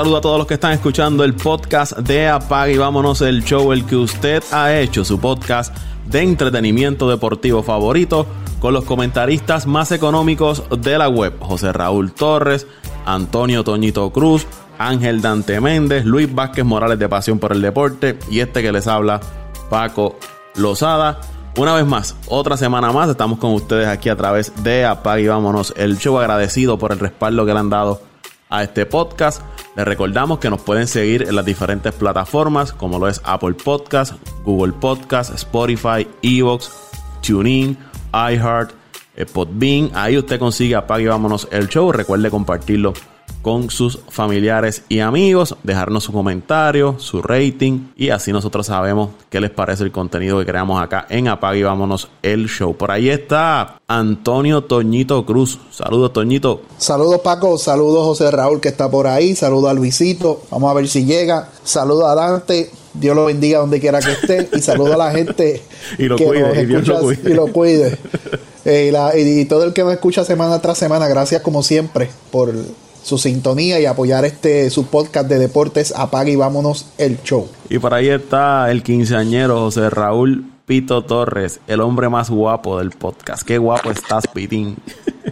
Saludo a todos los que están escuchando el podcast de Apag y vámonos el show, el que usted ha hecho, su podcast de entretenimiento deportivo favorito, con los comentaristas más económicos de la web, José Raúl Torres, Antonio Toñito Cruz, Ángel Dante Méndez, Luis Vázquez Morales de Pasión por el Deporte y este que les habla, Paco Lozada. Una vez más, otra semana más, estamos con ustedes aquí a través de Apag y vámonos el show agradecido por el respaldo que le han dado a este podcast. Les recordamos que nos pueden seguir en las diferentes plataformas como lo es Apple Podcast, Google Podcast, Spotify, Evox, TuneIn, iHeart, eh, Podbean. Ahí usted consigue Apague Vámonos el show. Recuerde compartirlo con sus familiares y amigos, dejarnos su comentario, su rating y así nosotros sabemos qué les parece el contenido que creamos acá en Apague y Vámonos el show. Por ahí está Antonio Toñito Cruz. Saludos Toñito. Saludos Paco, saludos José Raúl que está por ahí, saludos a Luisito, vamos a ver si llega, saludos a Dante, Dios lo bendiga donde quiera que esté y saludos a la gente y lo cuide, y, lo cuide. Eh, y, y todo el que me escucha semana tras semana, gracias como siempre por su sintonía y apoyar este su podcast de deportes Apague y vámonos el show. Y por ahí está el quinceañero José Raúl Pito Torres, el hombre más guapo del podcast. Qué guapo estás, Pitín.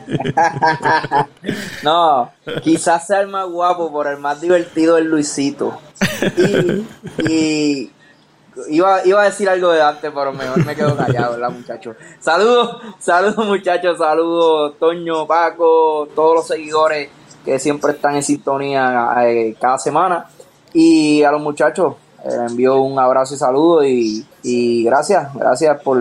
no, quizás sea el más guapo, por el más divertido el Luisito. Y, iba, iba a decir algo de antes, pero mejor me quedo callado, ¿verdad, muchachos? Saludos, saludos, muchachos, saludos, Toño, Paco, todos los seguidores que siempre están en sintonía eh, cada semana. Y a los muchachos, les eh, envío un abrazo y saludo y, gracias, gracias por...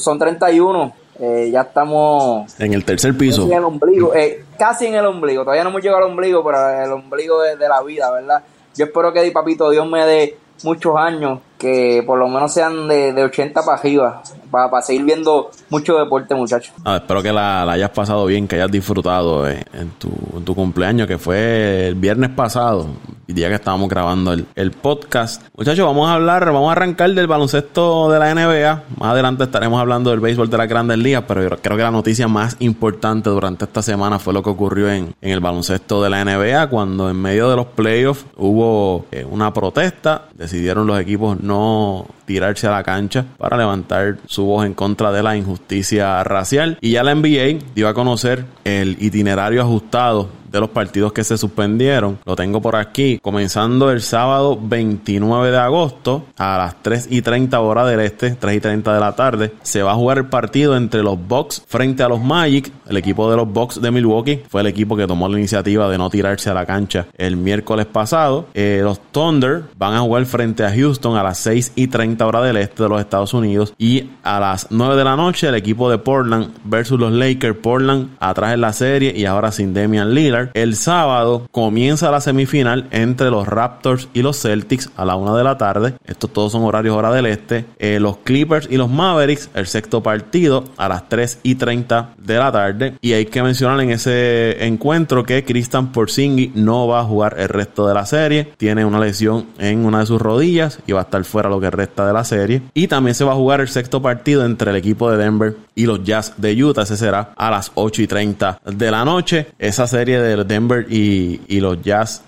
son 31, eh, ya estamos... En el tercer piso. Casi en el ombligo, casi en el ombligo, todavía no hemos llegado al ombligo, pero el ombligo de, de la vida, ¿verdad? Yo espero que, papito, Dios me dé muchos años que por lo menos sean de, de 80 para arriba, para, seguir viendo mucho deporte, muchachos. Ah, espero que la, hayas pasado bien, que hayas disfrutado eh, en, tu, en, tu, cumpleaños, que fue el viernes pasado, el día que estábamos grabando el, el, podcast. Muchachos, vamos a hablar, vamos a arrancar del baloncesto de la NBA. Más adelante estaremos hablando del béisbol de las grandes ligas, pero yo creo que la noticia más importante durante esta semana fue lo que ocurrió en, en el baloncesto de la NBA, cuando en medio de los playoffs hubo eh, una protesta, decidieron los equipos no tirarse a la cancha para levantar su voz en contra de la injusticia racial. Y ya la NBA dio a conocer el itinerario ajustado de los partidos que se suspendieron. Lo tengo por aquí. Comenzando el sábado 29 de agosto a las 3 y 30 horas del este, 3 y 30 de la tarde, se va a jugar el partido entre los Bucks frente a los Magic. El equipo de los Bucks de Milwaukee fue el equipo que tomó la iniciativa de no tirarse a la cancha el miércoles pasado. Eh, los Thunder van a jugar frente a Houston a las 6 y 30 horas del este de los Estados Unidos. Y a las 9 de la noche, el equipo de Portland versus los Lakers. Portland atrás en la serie y ahora sin Damian Lillard. El sábado comienza la semifinal entre los Raptors y los Celtics a la una de la tarde. Estos todos son horarios hora del este. Eh, los Clippers y los Mavericks, el sexto partido a las 3 y 30 de la tarde. Y hay que mencionar en ese encuentro que Christian Porzingis no va a jugar el resto de la serie. Tiene una lesión en una de sus rodillas y va a estar fuera lo que resta de la serie. Y también se va a jugar el sexto partido entre el equipo de Denver y los Jazz de Utah. Ese será a las 8 y 30 de la noche. Esa serie de Denver y, los Jazz,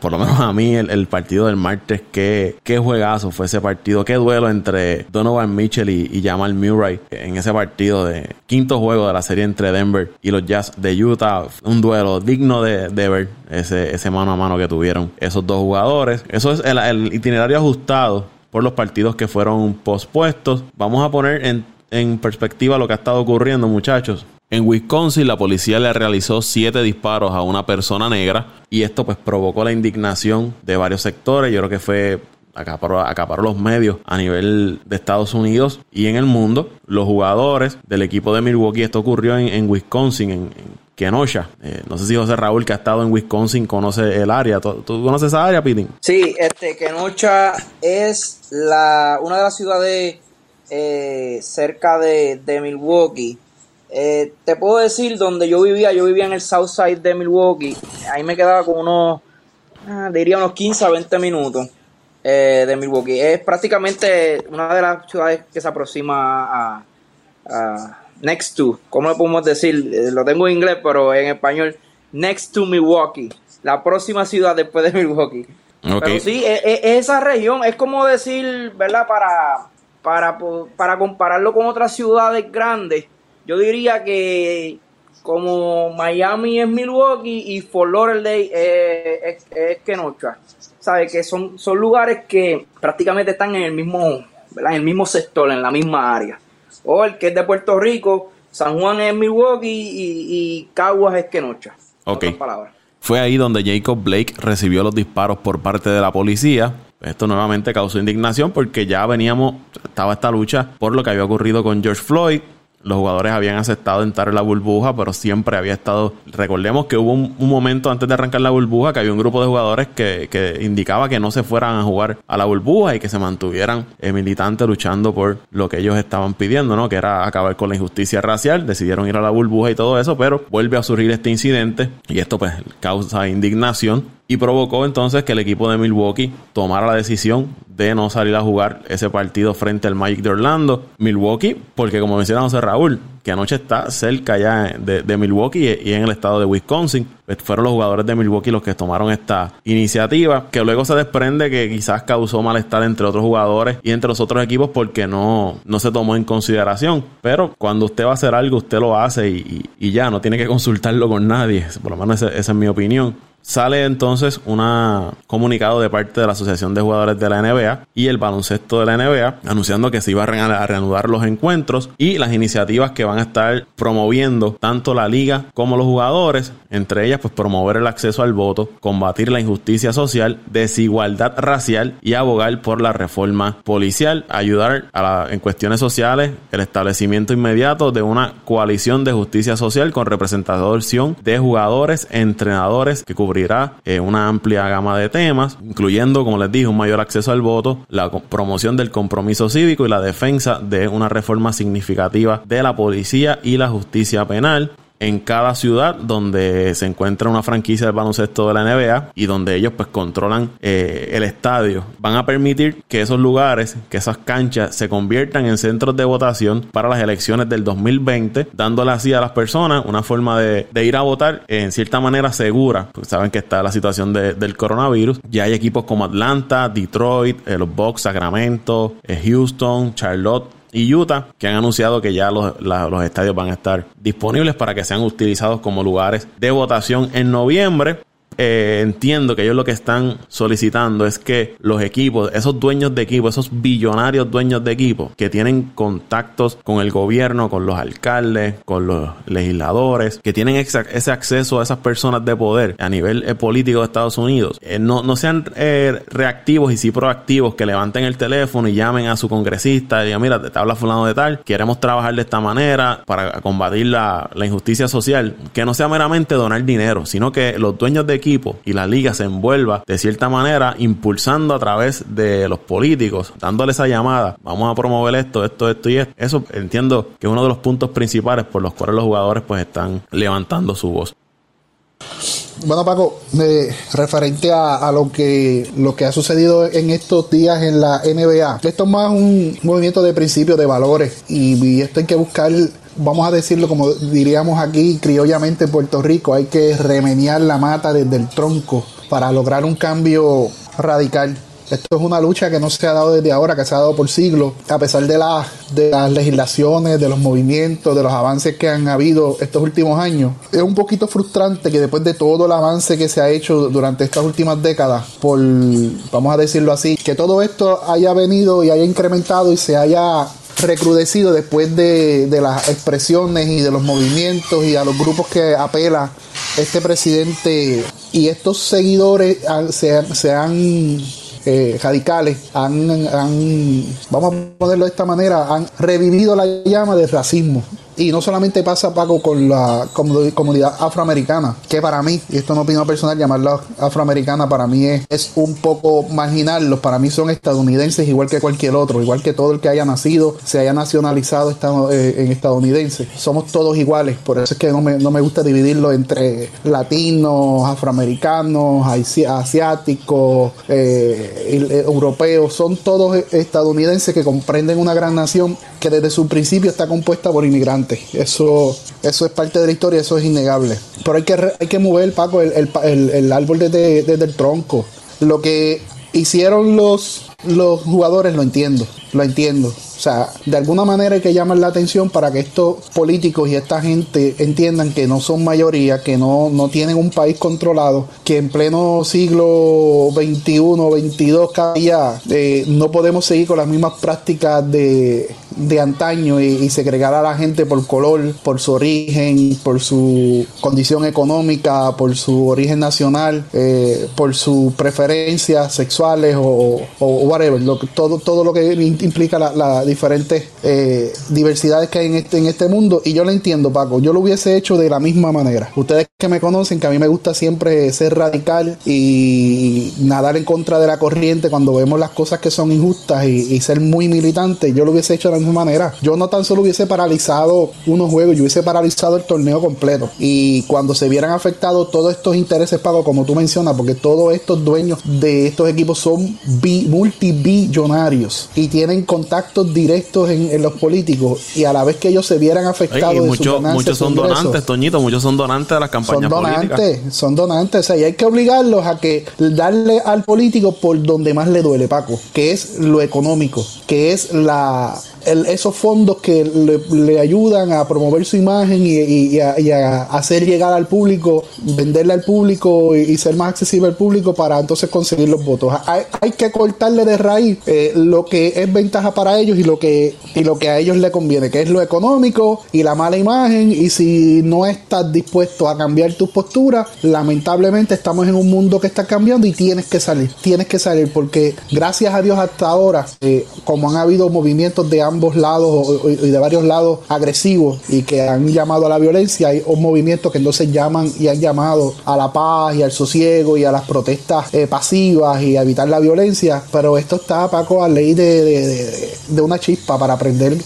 por lo menos a mí, el, partido del martes, qué, juegazo fue ese partido, qué duelo entre Donovan Mitchell y, Jamal Murray en ese partido de quinto juego de la serie entre Denver y los Jazz de Utah. Un duelo digno de, ver ese, ese mano a mano que tuvieron esos dos jugadores. Eso es el, el itinerario ajustado por los partidos que fueron pospuestos. Vamos a poner en, en perspectiva lo que ha estado ocurriendo, muchachos. En Wisconsin, la policía le realizó siete disparos a una persona negra y esto pues provocó la indignación de varios sectores. Yo creo que fue acaparó, acaparó los medios a nivel de Estados Unidos y en el mundo. Los jugadores del equipo de Milwaukee, esto ocurrió en, Wisconsin, en, Kenosha. Eh, no sé si José Raúl, que ha estado en Wisconsin, conoce el área. ¿Tú, conoces esa área, Pitín? Sí, este, Kenosha es la, una de las ciudades eh, cerca de, de Milwaukee eh, te puedo decir, donde yo vivía, yo vivía en el south side de Milwaukee. Ahí me quedaba con unos, ah, diría unos 15 a 20 minutos eh, de Milwaukee. Es prácticamente una de las ciudades que se aproxima a, next to, ¿cómo le podemos decir? Eh, lo tengo en inglés, pero en español, next to Milwaukee. la próxima ciudad después de Milwaukee. Pero sí, e, e, esa región es como decir, ¿verdad? Para, para, para compararlo con otras ciudades grandes, yo diría que como Miami es Milwaukee y Fort Lauderdale es, es, Kenosha. ¿Sabes? Que son, son lugares que prácticamente están en el mismo, ¿verdad? En el mismo sector, en la misma área. O el que es de Puerto Rico, San Juan es Milwaukee y, y Caguas es Kenosha. Ok. Fue ahí donde Jacob Blake recibió los disparos por parte de la policía. Esto nuevamente causó indignación porque ya veníamos, estaba esta lucha por lo que había ocurrido con George Floyd, los jugadores habían aceptado entrar en la burbuja, pero siempre había estado. Recordemos que hubo un, momento antes de arrancar la burbuja que había un grupo de jugadores que, que, indicaba que no se fueran a jugar a la burbuja y que se mantuvieran eh, militantes luchando por lo que ellos estaban pidiendo, ¿no? Que era acabar con la injusticia racial. Decidieron ir a la burbuja y todo eso, pero vuelve a surgir este incidente y esto pues causa indignación y provocó entonces que el equipo de Milwaukee tomara la decisión de no salir a jugar ese partido frente al Magic de Orlando. Milwaukee, porque como menciona José Que anoche está cerca ya de, Milwaukee y en el estado de Wisconsin. Pues fueron los jugadores de Milwaukee los que tomaron esta iniciativa, que luego se desprende que quizás causó malestar entre otros jugadores y entre los otros equipos porque no, no se tomó en consideración. Pero cuando usted va a hacer algo, usted lo hace y, ya, no tiene que consultarlo con nadie. Por lo menos esa es mi opinión. Sale entonces un comunicado de parte de la Asociación de Jugadores de la NBA y el baloncesto de la NBA anunciando que se iba a reanudar los encuentros y las iniciativas que van a estar promoviendo tanto la liga como los jugadores, entre ellas pues promover el acceso al voto, combatir la injusticia social, desigualdad racial y abogar por la reforma policial, ayudar en cuestiones sociales el establecimiento inmediato de una coalición de justicia social con representación de jugadores, entrenadores que cubren eh, una amplia gama de temas, incluyendo, como les dije, un mayor acceso al voto, la promoción del compromiso cívico y la defensa de una reforma significativa de la policía y la justicia penal en cada ciudad donde se encuentra una franquicia de baloncesto de la NBA y donde ellos pues controlan eh, el estadio. Van a permitir que esos lugares, que esas canchas se conviertan en centros de votación para las elecciones del 2020, dándole así a las personas una forma de, ir a votar en cierta manera segura, porque saben que está la situación del coronavirus. Ya hay equipos como Atlanta, Detroit, eh, los Bucks, Sacramento, eh, Houston, Charlotte, y Utah, que han anunciado que ya los, los estadios van a estar disponibles para que sean utilizados como lugares de votación en noviembre. Eh, entiendo que ellos lo que están solicitando es que los equipos, esos dueños de equipos, esos billonarios dueños de equipos que tienen contactos con el gobierno, con los alcaldes, con los legisladores, que tienen ese acceso a esas personas de poder a nivel eh, político de Estados Unidos, eh, no, no, sean reactivos y sí proactivos, que levanten el teléfono y llamen a su congresista y digan, mira, te habla fulano de tal, queremos trabajar de esta manera para combatir la, la injusticia social, que no sea meramente donar dinero, sino que los dueños de equipos y la liga se envuelva de cierta manera impulsando a través de los políticos, dándole esa llamada, vamos a promover esto, esto, esto y esto. Eso entiendo que es uno de los puntos principales por los cuales los jugadores pues están levantando su voz. Bueno, Paco, referente a, lo que lo que ha sucedido en estos días en la NBA, esto es más un movimiento de principios, de valores, y, y esto hay que buscar vamos a decirlo como diríamos aquí criollamente en Puerto Rico, hay que remeniar la mata desde el tronco para lograr un cambio radical. Esto es una lucha que no se ha dado desde ahora, que se ha dado por siglos, a pesar de, de las legislaciones, de los movimientos, de los avances que han habido estos últimos años. Es un poquito frustrante que después de todo el avance que se ha hecho durante estas últimas décadas, por, vamos a decirlo así, que todo esto haya venido y haya incrementado y se haya recrudecido después de, las expresiones y de los movimientos y a los grupos que apela este presidente y estos seguidores se, han eh, radicales han, han, vamos a ponerlo de esta manera, han revivido la llama del racismo. Y no solamente pasa, Paco, con la comunidad afroamericana, que para mí, y esto no opinión personal, llamarla afroamericana para mí es, es un poco marginarlos. Para mí son estadounidenses igual que cualquier otro, igual que todo el que haya nacido, se haya nacionalizado eh, en estadounidense. Somos todos iguales, por eso es que no me, no me gusta dividirlo entre latinos, afroamericanos, asiáticos, eh, europeos. Son todos estadounidenses que comprenden una gran nación que desde su principio está compuesta por inmigrantes Eso, eso es parte de la historia, eso es innegable. Pero hay que, hay que mover, Paco, el, el, el, árbol desde, desde el tronco. Lo que hicieron los, los jugadores lo entiendo, lo entiendo. O sea, de alguna manera hay que llamar la atención para que estos políticos y esta gente entiendan que no son mayoría, que no, no tienen un país controlado, que en pleno siglo XXI, XXII, cada día no podemos seguir con las mismas prácticas de, de antaño y, segregar a la gente por color, por su origen, por su condición económica, por su origen nacional, eh, por sus preferencias sexuales o, whatever, todo, todo lo que implica la, la diferentes eh, diversidades que hay en este, en este mundo. Y yo lo entiendo, Paco. Yo lo hubiese hecho de la misma manera. Ustedes que me conocen, que a mí me gusta siempre ser radical y nadar en contra de la corriente cuando vemos las cosas que son injustas y, ser muy militante, yo lo hubiese hecho de la misma manera. Yo no tan solo hubiese paralizado unos juegos, yo hubiese paralizado el torneo completo. Y cuando se vieran afectados todos estos intereses, Paco, como tú mencionas, porque todos estos dueños de estos equipos son multibillonarios y tienen contactos directos en, los políticos y a la vez que ellos se vieran afectados. muchos son donantes, Toñito, muchos son donantes de las campañas son donantes, Son donantes, o sea, y hay que obligarlos a que darle al político por donde más le duele, Paco, que es lo económico, que es la esos fondos que le, ayudan a promover su imagen y, a, hacer llegar al público, venderle al público y, ser más accesible al público para entonces conseguir los votos. Hay, que cortarle de raíz eh, lo que es ventaja para ellos y lo que y lo que a ellos le conviene, que es lo económico y la mala imagen. Y si no estás dispuesto a cambiar tu postura, lamentablemente estamos en un mundo que está cambiando y tienes que salir, tienes que salir porque gracias a Dios hasta ahora, eh, como han habido movimientos de ambos lados y de varios lados agresivos y que han llamado a la violencia, hay un movimiento que entonces llaman y han llamado a la paz y al sosiego y a las protestas eh, pasivas y a evitar la violencia, pero esto está, Paco, a ley de, de, una chispa para aprender.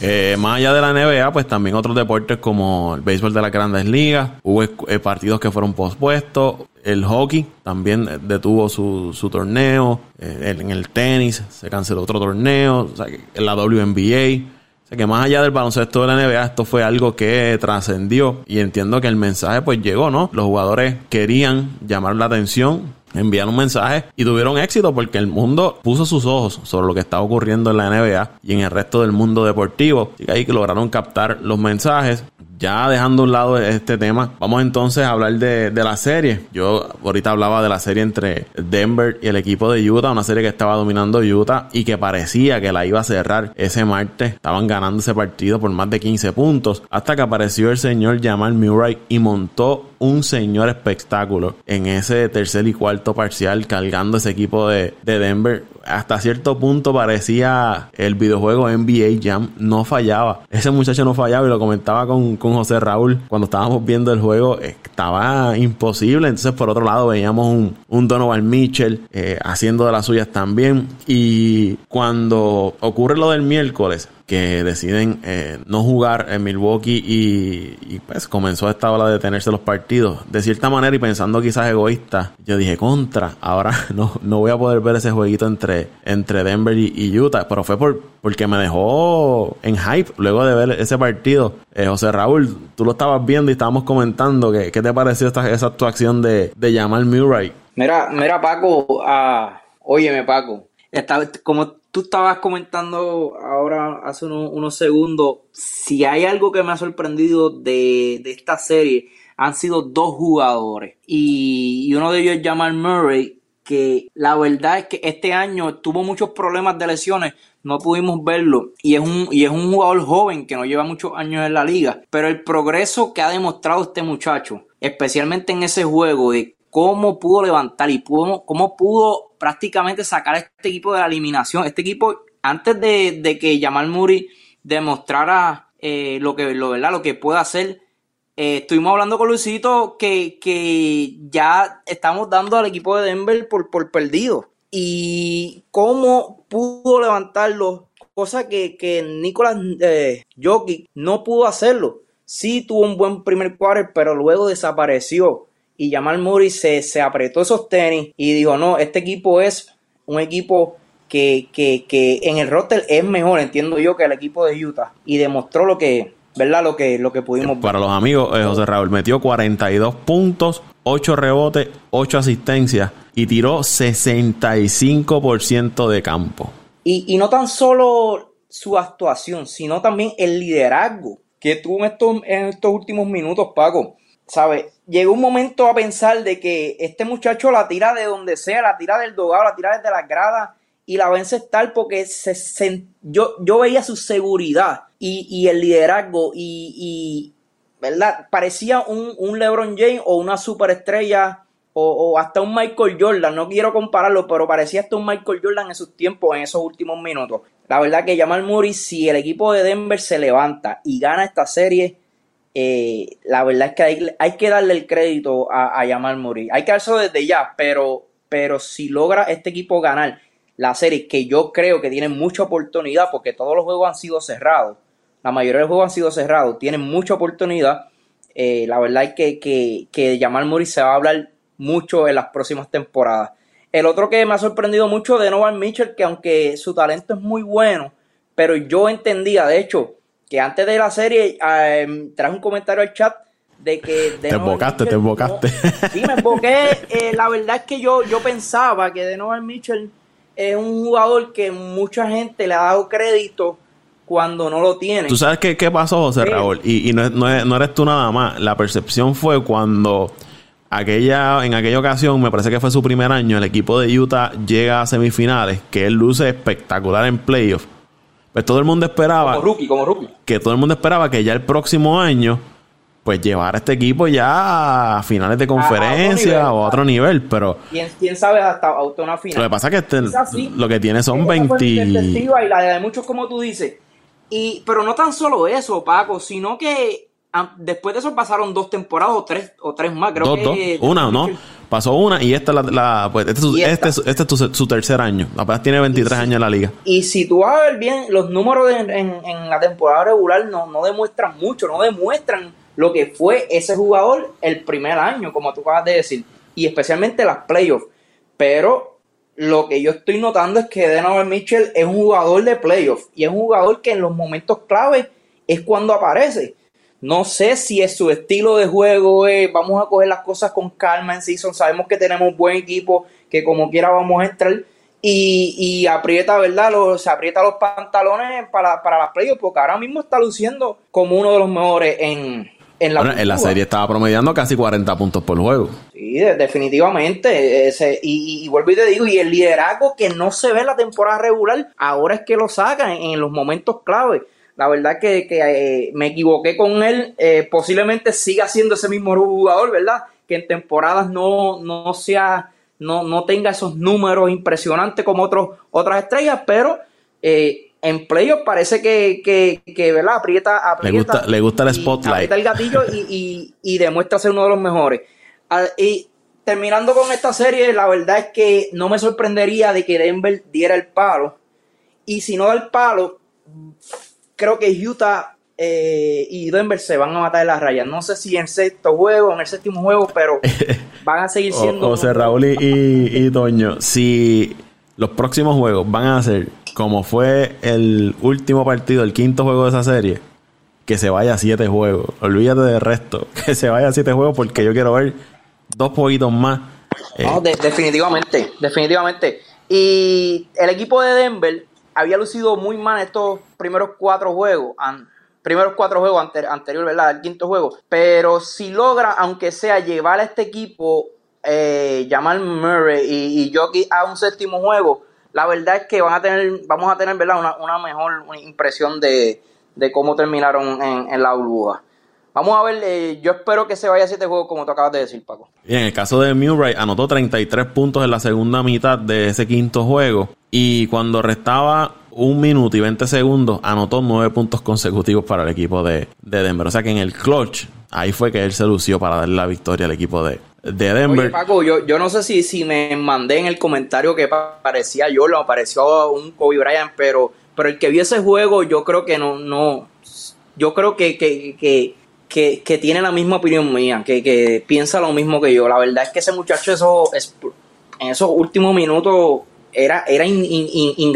Eh, más allá de la NBA, pues también otros deportes como el béisbol de las grandes ligas, hubo eh, partidos que fueron pospuestos, el hockey también detuvo su, su torneo, eh, en el tenis se canceló otro torneo, en la WNBA. Que más allá del baloncesto de la NBA, esto fue algo que trascendió y entiendo que el mensaje pues llegó, ¿no? Los jugadores querían llamar la atención, enviar un mensaje y tuvieron éxito porque el mundo puso sus ojos sobre lo que estaba ocurriendo en la NBA y en el resto del mundo deportivo. Y ahí lograron captar los mensajes ya dejando a un lado este tema, vamos entonces a hablar de, la serie. Yo ahorita hablaba de la serie entre Denver y el equipo de Utah, una serie que estaba dominando Utah y que parecía que la iba a cerrar ese martes. Estaban ganando ese partido por más de 15 puntos hasta que apareció el señor Jamal Murray y montó un señor espectáculo en ese tercer y cuarto parcial cargando ese equipo de, de Denver hasta cierto punto parecía el videojuego NBA Jam no fallaba. Ese muchacho no fallaba y lo comentaba con, José Raúl cuando estábamos viendo el juego. Estaba imposible. Entonces, por otro lado, veíamos un, un Donovan Mitchell eh, haciendo de las suyas también. Y cuando ocurre lo del miércoles, que deciden eh, no jugar en Milwaukee y, pues comenzó esta ola de detenerse los partidos. De cierta manera y pensando quizás egoísta, yo dije contra, ahora no, no voy a poder ver ese jueguito entre, entre Denver y, Utah, pero fue por, porque me dejó en hype luego de ver ese partido. Eh, José Raúl, tú lo estabas viendo y estábamos comentando, que, ¿qué te pareció esta, esa actuación de, de Jamal Murray? Mira, mira Paco, uh, óyeme Paco, como tú estabas comentando ahora hace unos, segundos, si hay algo que me ha sorprendido de, esta serie, han sido dos jugadores. Y, uno de ellos es Jamal Murray, que la verdad es que este año tuvo muchos problemas de lesiones, no pudimos verlo. Y es un, y es un jugador joven que no lleva muchos años en la liga. Pero el progreso que ha demostrado este muchacho, especialmente en ese juego, de cómo pudo levantar y cómo pudo prácticamente sacar a este equipo de la eliminación. Este equipo, antes de, que Jamal Murray demostrara eh, lo, que, lo, ¿verdad? lo que puede hacer, eh, estuvimos hablando con Luisito que, que, ya estamos dando al equipo de Denver por, por perdido. Y cómo pudo levantarlo, cosa que, que Nicolás eh, no pudo hacerlo. Sí tuvo un buen primer quarter, pero luego desapareció y Jamal Murray se, se apretó esos tenis y dijo, no, este equipo es un equipo que, que, que, en el roster es mejor, entiendo yo, que el equipo de Utah. Y demostró lo que, ¿verdad? Lo que, lo que pudimos Para los amigos, eh, José Raúl metió 42 puntos, 8 rebotes, 8 asistencias y tiró 65% de campo. Y, y no tan solo su actuación, sino también el liderazgo que tuvo en estos, en estos últimos minutos, Paco. ¿Sabes? Llegó un momento a pensar de que este muchacho la tira de donde sea, la tira del dogado, la tira desde las gradas y la va a porque se, yo, yo veía su seguridad y, y el liderazgo y, y, ¿verdad? Parecía un, un, LeBron James o una superestrella o, o, hasta un Michael Jordan. No quiero compararlo, pero parecía hasta un Michael Jordan en sus tiempos, en esos últimos minutos. La verdad que Jamal Murray, si el equipo de Denver se levanta y gana esta serie, eh, la verdad es que hay, hay, que darle el crédito a, a Jamal Murray. Hay que hacerlo desde ya, pero, pero si logra este equipo ganar la serie, que yo creo que tiene mucha oportunidad, porque todos los juegos han sido cerrados, la mayoría de los juegos han sido cerrados, tienen mucha oportunidad. Eh, la verdad es que, que, que Jamal Murray se va a hablar mucho en las próximas temporadas. El otro que me ha sorprendido mucho de Novan Mitchell, que aunque su talento es muy bueno, pero yo entendía, de hecho, que antes de la serie eh, traje un comentario al chat de que... te embocaste, te embocaste. sí, me emboqué. Eh, la verdad es que yo, yo pensaba que Donovan Mitchell es un jugador que mucha gente le ha dado crédito cuando no lo tiene. ¿Tú sabes qué, qué pasó, José sí. Raúl? Y, y no, no, no, eres tú nada más. La percepción fue cuando aquella, en aquella ocasión, me parece que fue su primer año, el equipo de Utah llega a semifinales, que él luce espectacular en playoffs. Pues todo el mundo esperaba... Como rookie, como rookie. Que todo el mundo esperaba que ya el próximo año pues llevar a este equipo ya a finales de conferencia a, a o a otro nivel, pero... ¿Quién, quién sabe hasta, hasta una final? Lo que pasa es que este, sí, lo que tiene son 20... Y la de muchos como tú dices. Y, pero no tan solo eso, Paco, sino que después de eso pasaron dos temporadas o tres, o tres más, creo dos, que... Dos. Una, ¿no? Pasó una y esta, la, la pues este, este, este, este, es su, su, tercer año. Apenas tiene 23 si, años en la liga. Y si tú vas a ver bien, los números de, en, en, la temporada regular no, no demuestran mucho, no demuestran lo que fue ese jugador el primer año, como tú acabas de decir, y especialmente las playoffs. Pero lo que yo estoy notando es que Donovan Mitchell es un jugador de playoffs y es un jugador que en los momentos clave es cuando aparece. No sé si es su estilo de juego, es, vamos a coger las cosas con calma en season, sabemos que tenemos un buen equipo, que como quiera vamos a entrar y, y aprieta, ¿verdad? Los, se aprieta los pantalones para, para las playoffs, porque ahora mismo está luciendo como uno de los mejores en, en la, bueno, en la serie estaba promediando casi 40 puntos por juego. Sí, definitivamente. Ese, y, y, vuelvo y te digo, y el liderazgo que no se ve en la temporada regular, ahora es que lo sacan en, en los momentos clave. La verdad que, que eh, me equivoqué con él. Eh, posiblemente siga siendo ese mismo jugador, ¿verdad? Que en temporadas no, no sea, no, no tenga esos números impresionantes como otros, otras estrellas, pero eh, en playoff parece que, que, que ¿verdad? Aprieta, aprieta, Le gusta, le gusta el spotlight. Aprieta el gatillo y, y, y, demuestra ser uno de los mejores. Ah, y terminando con esta serie, la verdad es que no me sorprendería de que Denver diera el palo. Y si no da el palo, creo que Utah eh, y Denver se van a matar en las rayas. No sé si en sexto juego, en el séptimo juego, pero van a seguir siendo... José Raúl y, y, y Toño, si los próximos juegos van a ser como fue el último partido, el quinto juego de esa serie, que se vaya a siete juegos. Olvídate del resto. Que se vaya a siete juegos porque yo quiero ver dos jueguitos más. No, de, definitivamente, definitivamente. Y el equipo de Denver había lucido muy mal estos primeros cuatro juegos. Primeros cuatro juegos anter, anterior, ¿verdad? El quinto juego. Pero si logra, aunque sea, llevar a este equipo, eh, Jamal Murray y, y Jockey a un séptimo juego, la verdad es que van a tener, vamos a tener ¿verdad? Una, una mejor impresión de, de cómo terminaron en, en, la burbuja. Vamos a ver, eh, yo espero que se vaya a siete juegos como tú acabas de decir, Paco. Y en el caso de Murray, anotó 33 puntos en la segunda mitad de ese quinto juego. Y cuando restaba un minuto y 20 segundos, anotó nueve puntos consecutivos para el equipo de, de Denver. O sea que en el clutch, ahí fue que él se lució para darle la victoria al equipo de, de Denver. Oye, Paco, yo, yo no sé si, si me mandé en el comentario que parecía yo, lo apareció un Kobe Bryant, pero, pero el que vio ese juego, yo creo que no, no, yo creo que, que, que, que, que tiene la misma opinión mía, que, que, piensa lo mismo que yo. La verdad es que ese muchacho eso, es, en esos últimos minutos era, era in.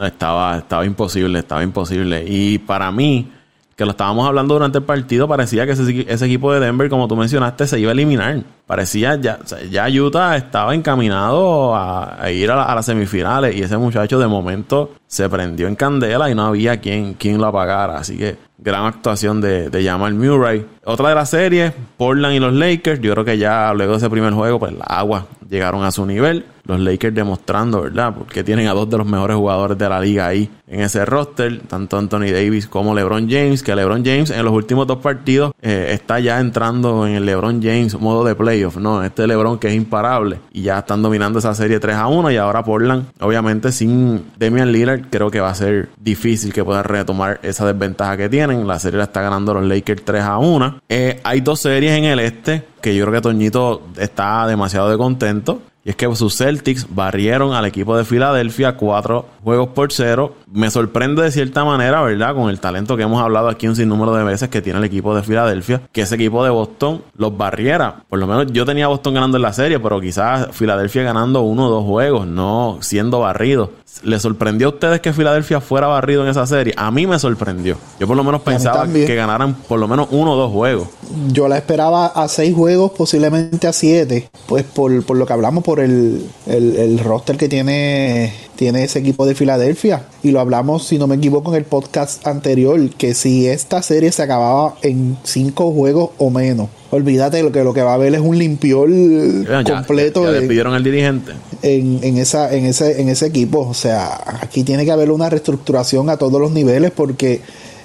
Estaba, estaba imposible, estaba imposible. Y para mí, que lo estábamos hablando durante el partido, parecía que ese, equipo de Denver, como tú mencionaste, se iba a eliminar. Parecía ya, ya Utah estaba encaminado a, ir a, las semifinales y ese muchacho de momento se prendió en candela y no había quien, quien lo apagara. Así que gran actuación de, de Jamal Murray. Otra de las series, Portland y los Lakers. Yo creo que ya luego de ese primer juego, pues la agua llegaron a su nivel los Lakers demostrando, ¿verdad? Porque tienen a dos de los mejores jugadores de la liga ahí en ese roster, tanto Anthony Davis como LeBron James, que LeBron James en los últimos dos partidos eh, está ya entrando en el LeBron James modo de ¿no? Este LeBron que es imparable y ya están dominando esa serie 3 a 1 y ahora Portland, obviamente sin Damian Lillard, creo que va a ser difícil que puedan retomar esa desventaja que tienen. La serie la está ganando los Lakers 3 a 1. Eh, hay dos series en el este que yo creo que Toñito está demasiado de contento. Y es que sus Celtics barrieron al equipo de Filadelfia cuatro juegos por cero. Me sorprende de cierta manera, ¿verdad? Con el talento que hemos hablado aquí un sinnúmero de veces que tiene el equipo de Filadelfia, que ese equipo de Boston los barriera. Por lo menos yo tenía Boston ganando en la serie, pero quizás Filadelfia ganando uno o dos juegos, no siendo barrido. ¿Le sorprendió a ustedes que Filadelfia fuera barrido en esa serie? A mí me sorprendió. Yo por lo menos pensaba que ganaran por lo menos uno o dos juegos. Yo la esperaba a seis juegos, posiblemente a siete. Pues por, por lo que hablamos, por el, el, roster que tiene, tiene ese equipo de Filadelfia. Y lo hablamos, si no me equivoco, en el podcast anterior, que si esta serie se acababa en cinco juegos o menos, olvídate lo que lo que va a haber es un limpiol completo. Ya, al dirigente. En, en, esa, en, ese, en ese equipo. O sea, aquí tiene que haber una reestructuración a todos los niveles porque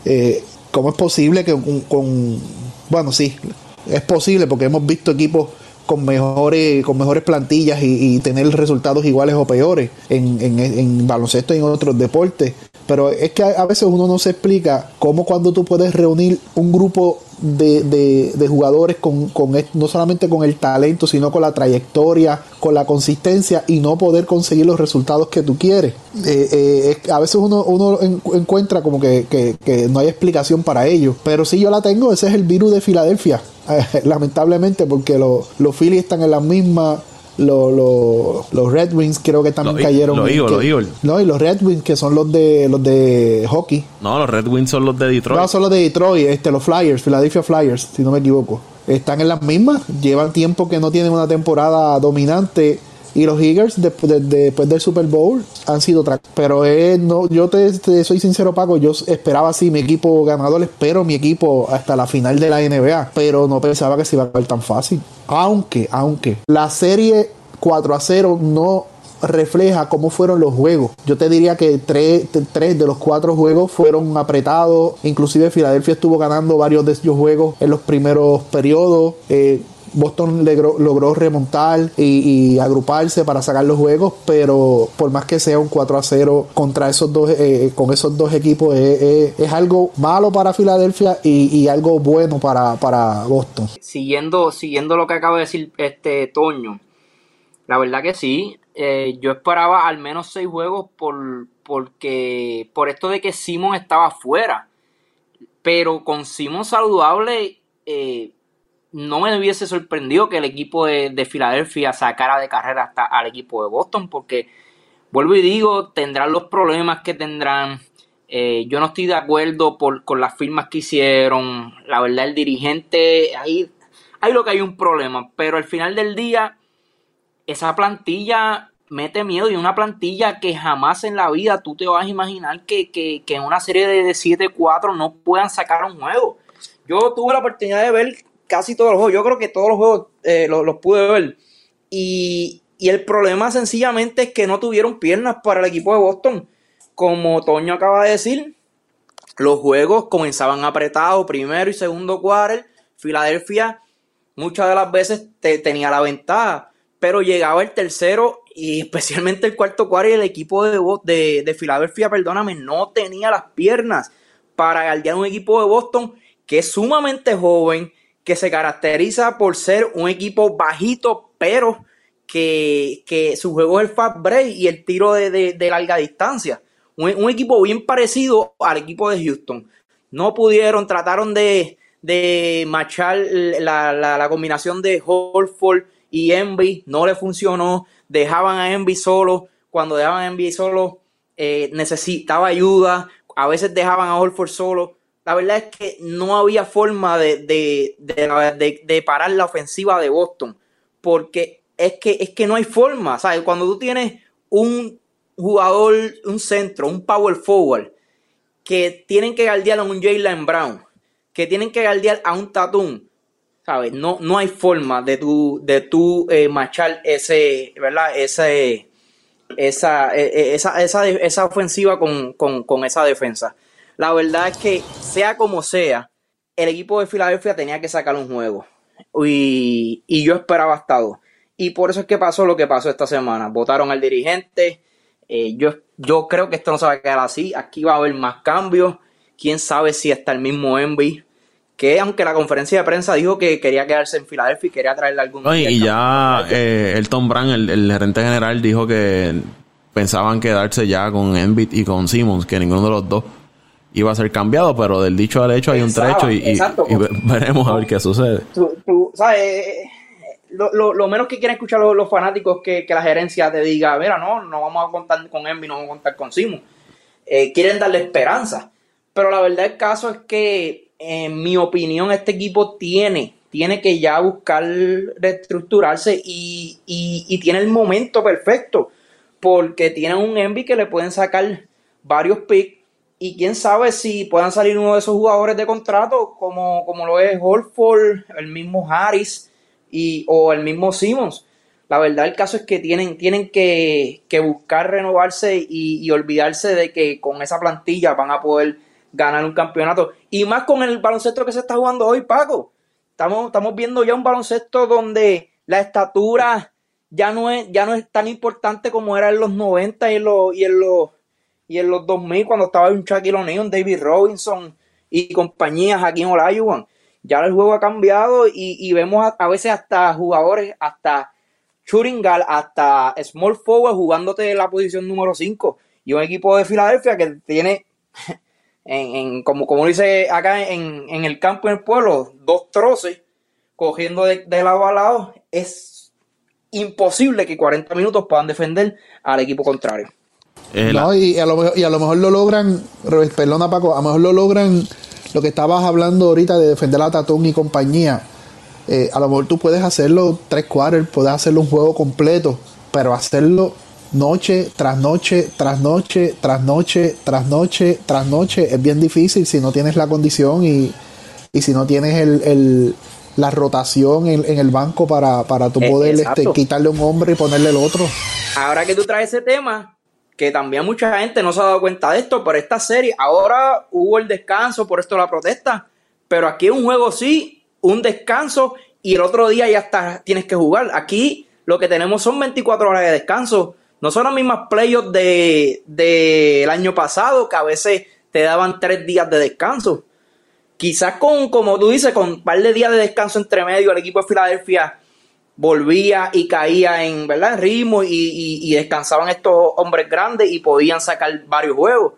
eh, ¿cómo es posible que con, bueno, sí, es posible porque hemos visto equipos con mejores, con mejores plantillas y, tener resultados iguales o peores en, en, baloncesto y en otros deportes. Pero es que a, veces uno no se explica cómo cuando tú puedes reunir un grupo de, de, jugadores con, con, no solamente con el talento, sino con la trayectoria, con la consistencia y no poder conseguir los resultados que tú quieres. Eh, eh, a veces uno, uno encuentra como que, que, no hay explicación para ello. Pero si yo la tengo, ese es el virus de Filadelfia. lamentablemente, porque los Phillies están en la misma los Red Wings creo que también cayeron. Los Eagles, No, y los Red Wings que son los de los de hockey. No, los Red Wings son los de Detroit. No, son los de Detroit, este, los Flyers, Philadelphia Flyers, si no me equivoco. Están en las mismas, llevan tiempo que no tienen una temporada dominante y los Eagles después, del Super Bowl han sido otra. Pero no, yo te, soy sincero, Paco. Yo esperaba así mi equipo ganador. Espero mi equipo hasta la final de la NBA. Pero no pensaba que se iba a caer tan fácil. Aunque, aunque la serie 4 a 0 no refleja cómo fueron los juegos. Yo te diría que tres, tres, de los cuatro juegos fueron apretados. Inclusive Filadelfia estuvo ganando varios de esos juegos en los primeros periodos. Eh, Boston logró, remontar y, agruparse para sacar los juegos, pero por más que sea un 4 a 0 contra esos dos, eh, eh, con esos dos equipos, es algo malo para Filadelfia y, algo bueno para, para, Boston. Siguiendo, siguiendo lo que acaba de decir este Toño, la verdad que sí, eh, yo esperaba al menos seis juegos por, porque, por esto de que Simon estaba fuera, pero con Simon saludable, eh, no me hubiese sorprendido que el equipo de, Filadelfia sacara de carrera hasta al equipo de Boston, porque vuelvo y digo, tendrán los problemas que tendrán. Eh, yo no estoy de acuerdo con las firmas que hicieron. La verdad, el dirigente, ahí, hay lo que hay un problema, pero al final del día, esa plantilla mete miedo y una plantilla que jamás en la vida tú te vas a imaginar que, que en una serie de 7-4 no puedan sacar un juego. Yo tuve la oportunidad de ver casi todos los juegos. Yo creo que todos los juegos eh, los, pude ver. Y, el problema sencillamente es que no tuvieron piernas para el equipo de Boston. Como Toño acaba de decir, los juegos comenzaban apretados, primero y segundo quarter. Filadelfia muchas de las veces tenía la ventaja, pero llegaba el tercero y especialmente el cuarto quarter y el equipo de, de, de Filadelfia, perdóname, no tenía las piernas para guardiar un equipo de Boston que es sumamente joven, que se caracteriza por ser un equipo bajito, pero que, su juego es el fast break y el tiro de, larga distancia. Un, equipo bien parecido al equipo de Houston. No pudieron, trataron de, de machar la, combinación de Holford y Envy, no le funcionó. Dejaban a Envy solo. Cuando dejaban a Envy solo, eh, necesitaba ayuda. A veces dejaban a Holford solo la verdad es que no había forma de, de, parar la ofensiva de Boston, porque es que, es que no hay forma, ¿sabes? Cuando tú tienes un jugador, un centro, un power forward, que tienen que guardiar a un Jalen Brown, que tienen que guardiar a un Tatum, ¿sabes? No, no hay forma de tu, de tu eh, machar ese, ¿verdad? Ese, esa, e, e, esa, esa, esa ofensiva con, con esa defensa. La verdad es que, sea como sea, el equipo de Filadelfia tenía que sacar un juego. Y, yo esperaba hasta Y por eso es que pasó lo que pasó esta semana. Votaron al dirigente. Eh, yo, yo creo que esto no se va a quedar así. Aquí va a haber más cambios. Quién sabe si hasta el mismo Envy. Que aunque la conferencia de prensa dijo que quería quedarse en Filadelfia y quería traerle algún. y ya eh, Elton Brand, el, el, gerente general, dijo que pensaban quedarse ya con Envy y con Simmons, que ninguno de los dos iba a ser cambiado, pero del dicho al hecho hay un trecho y, veremos a ver qué sucede. Lo, menos que quieren escuchar los, fanáticos es que, la gerencia te diga, mira, no, no vamos a contar con Envy, no vamos a contar con Simon. Eh, quieren darle esperanza. Pero la verdad el caso es que, en mi opinión, este equipo tiene, tiene que ya buscar reestructurarse y, y tiene el momento perfecto. Porque tienen un Envy que le pueden sacar varios picks y quién sabe si puedan salir uno de esos jugadores de contrato, como, como lo es Holford, el mismo Harris y, o el mismo Simmons. La verdad, el caso es que tienen, tienen que, buscar renovarse y, olvidarse de que con esa plantilla van a poder ganar un campeonato. Y más con el baloncesto que se está jugando hoy, Paco. Estamos, estamos viendo ya un baloncesto donde la estatura ya no es, ya no es tan importante como era en los 90 y en los, y en los y en los 2000 cuando estaba un Shaquille O'Neal, David Robinson y compañías aquí en Olajuwon. Ya el juego ha cambiado y, vemos a, veces hasta jugadores, hasta Churingal, hasta Small Forward jugándote la posición número 5. Y un equipo de Filadelfia que tiene, en, como, como dice acá en, el campo, en el pueblo, dos troces cogiendo de, de lado a lado. Es imposible que 40 minutos puedan defender al equipo contrario no, y a, lo mejor, y a lo mejor lo logran, perdona Paco, a lo mejor lo logran lo que estabas hablando ahorita de defender a Tatón y compañía. Eh, a lo mejor tú puedes hacerlo tres quarters, puedes hacerlo un juego completo, pero hacerlo noche tras noche, tras noche, tras noche, tras noche, tras noche, es bien difícil si no tienes la condición y, y si no tienes el, el la rotación en, en, el banco para, para tu poder este, quitarle un hombre y ponerle el otro. Ahora que tú traes ese tema, que también mucha gente no se ha dado cuenta de esto, pero esta serie, ahora hubo el descanso, por esto la protesta, pero aquí un juego sí, un descanso y el otro día ya está, tienes que jugar. Aquí lo que tenemos son 24 horas de descanso. No son las mismas playoffs del de, año pasado, que a veces te daban tres días de descanso. Quizás con, como tú dices, con un par de días de descanso entre medio, el equipo de Filadelfia volvía y caía en, ¿verdad? ritmo y, descansaban estos hombres grandes y podían sacar varios juegos.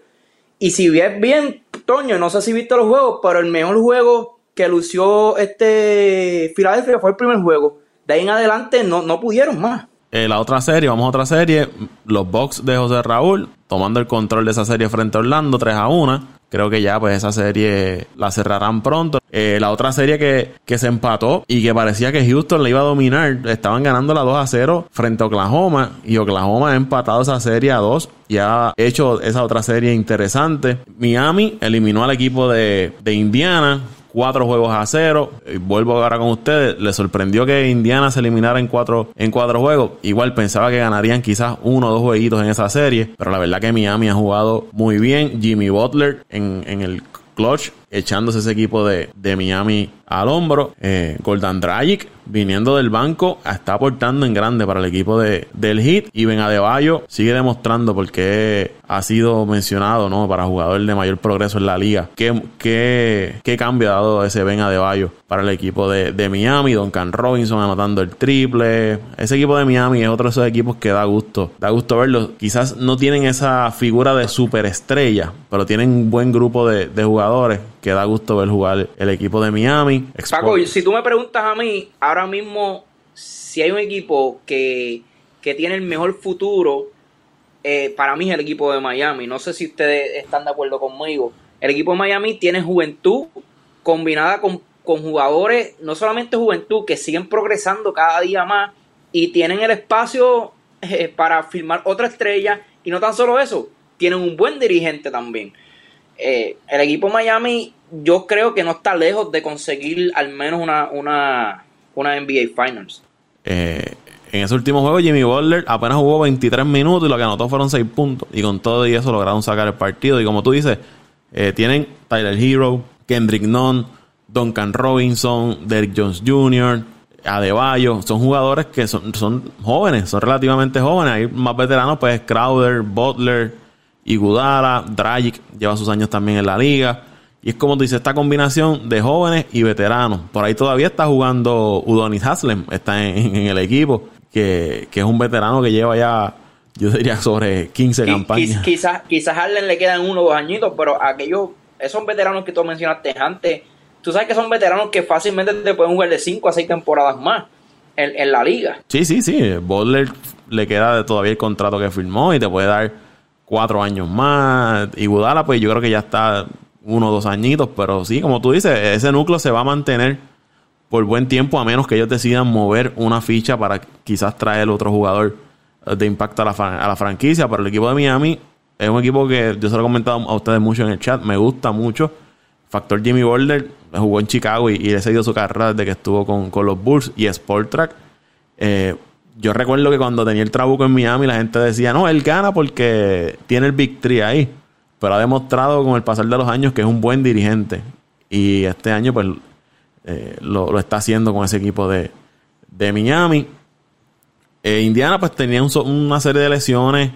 Y si bien, Toño, no sé si viste los juegos, pero el mejor juego que lució este Filadelfia fue el primer juego. De ahí en adelante no, no pudieron más. Eh, la otra serie, vamos a otra serie. Los Bucks de José Raúl tomando el control de esa serie frente a Orlando 3 a 1. Creo que ya pues esa serie la cerrarán pronto. Eh, la otra serie que, que, se empató y que parecía que Houston le iba a dominar, estaban ganando la 2 a 0 frente a Oklahoma y Oklahoma ha empatado esa serie a 2 y ha hecho esa otra serie interesante. Miami eliminó al equipo de, de Indiana cuatro juegos a cero. Y vuelvo ahora con ustedes. Le sorprendió que Indiana se eliminara en cuatro, en cuatro juegos. Igual pensaba que ganarían quizás uno o dos jueguitos en esa serie. Pero la verdad que Miami ha jugado muy bien. Jimmy Butler en, en el clutch echándose ese equipo de, de Miami al hombro. Eh, Goldan Dragic viniendo del banco está aportando en grande para el equipo de, del Heat y Ben Adebayo sigue demostrando porque ha sido mencionado ¿no? para jugador de mayor progreso en la liga. ¿Qué, qué, qué cambio ha dado ese Ben Adebayo para el equipo de, de Miami? Duncan Robinson anotando el triple. Ese equipo de Miami es otro de esos equipos que da gusto. Da gusto verlo. Quizás no tienen esa figura de superestrella, pero tienen un buen grupo de, de jugadores que da gusto ver jugar el equipo de Miami. Paco, si tú me preguntas a mí, ahora mismo, si hay un equipo que, tiene el mejor futuro, eh, para mí es el equipo de Miami. No sé si ustedes están de acuerdo conmigo. El equipo de Miami tiene juventud combinada con, jugadores, no solamente juventud, que siguen progresando cada día más y tienen el espacio eh, para firmar otra estrella. Y no tan solo eso, tienen un buen dirigente también. Eh, el equipo Miami, yo creo que no está lejos de conseguir al menos una, una, una NBA Finals. Eh, en ese último juego, Jimmy Butler apenas jugó 23 minutos y lo que anotó fueron 6 puntos. Y con todo y eso lograron sacar el partido. Y como tú dices, eh, tienen Tyler Hero, Kendrick Nunn, Duncan Robinson, Derrick Jones Jr., Adebayo. Son jugadores que son, son jóvenes, son relativamente jóvenes. Hay más veteranos, pues Crowder, Butler, Igudala, Dragic lleva sus años también en la liga. Y es como dice, esta combinación de jóvenes y veteranos. Por ahí todavía está jugando Udonis Haslem, está en, el equipo, que, es un veterano que lleva ya, yo diría, sobre 15 campañas. Quizás quizás a Harlem le quedan uno o dos añitos, pero aquellos, esos veteranos que tú mencionaste antes, tú sabes que son veteranos que fácilmente te pueden jugar de 5 a 6 temporadas más en, en, la liga. Sí, sí, sí. Butler le queda todavía el contrato que firmó y te puede dar cuatro años más. Y Budala, pues yo creo que ya está uno o dos añitos, pero sí, como tú dices, ese núcleo se va a mantener por buen tiempo, a menos que ellos decidan mover una ficha para quizás traer otro jugador eh, de impacto a la, franquicia. Pero el equipo de Miami es un equipo que yo se lo he comentado a ustedes mucho en el chat, me gusta mucho. Factor Jimmy Boulder jugó en Chicago y, y he seguido su carrera desde que estuvo con, con los Bulls y Sport Track. Eh, yo recuerdo que cuando tenía el trabuco en Miami la gente decía, no, él gana porque tiene el Big Three ahí pero ha demostrado con el pasar de los años que es un buen dirigente. Y este año, pues, eh, lo, está haciendo con ese equipo de, Miami. Eh, Indiana, pues, tenía una serie de lesiones.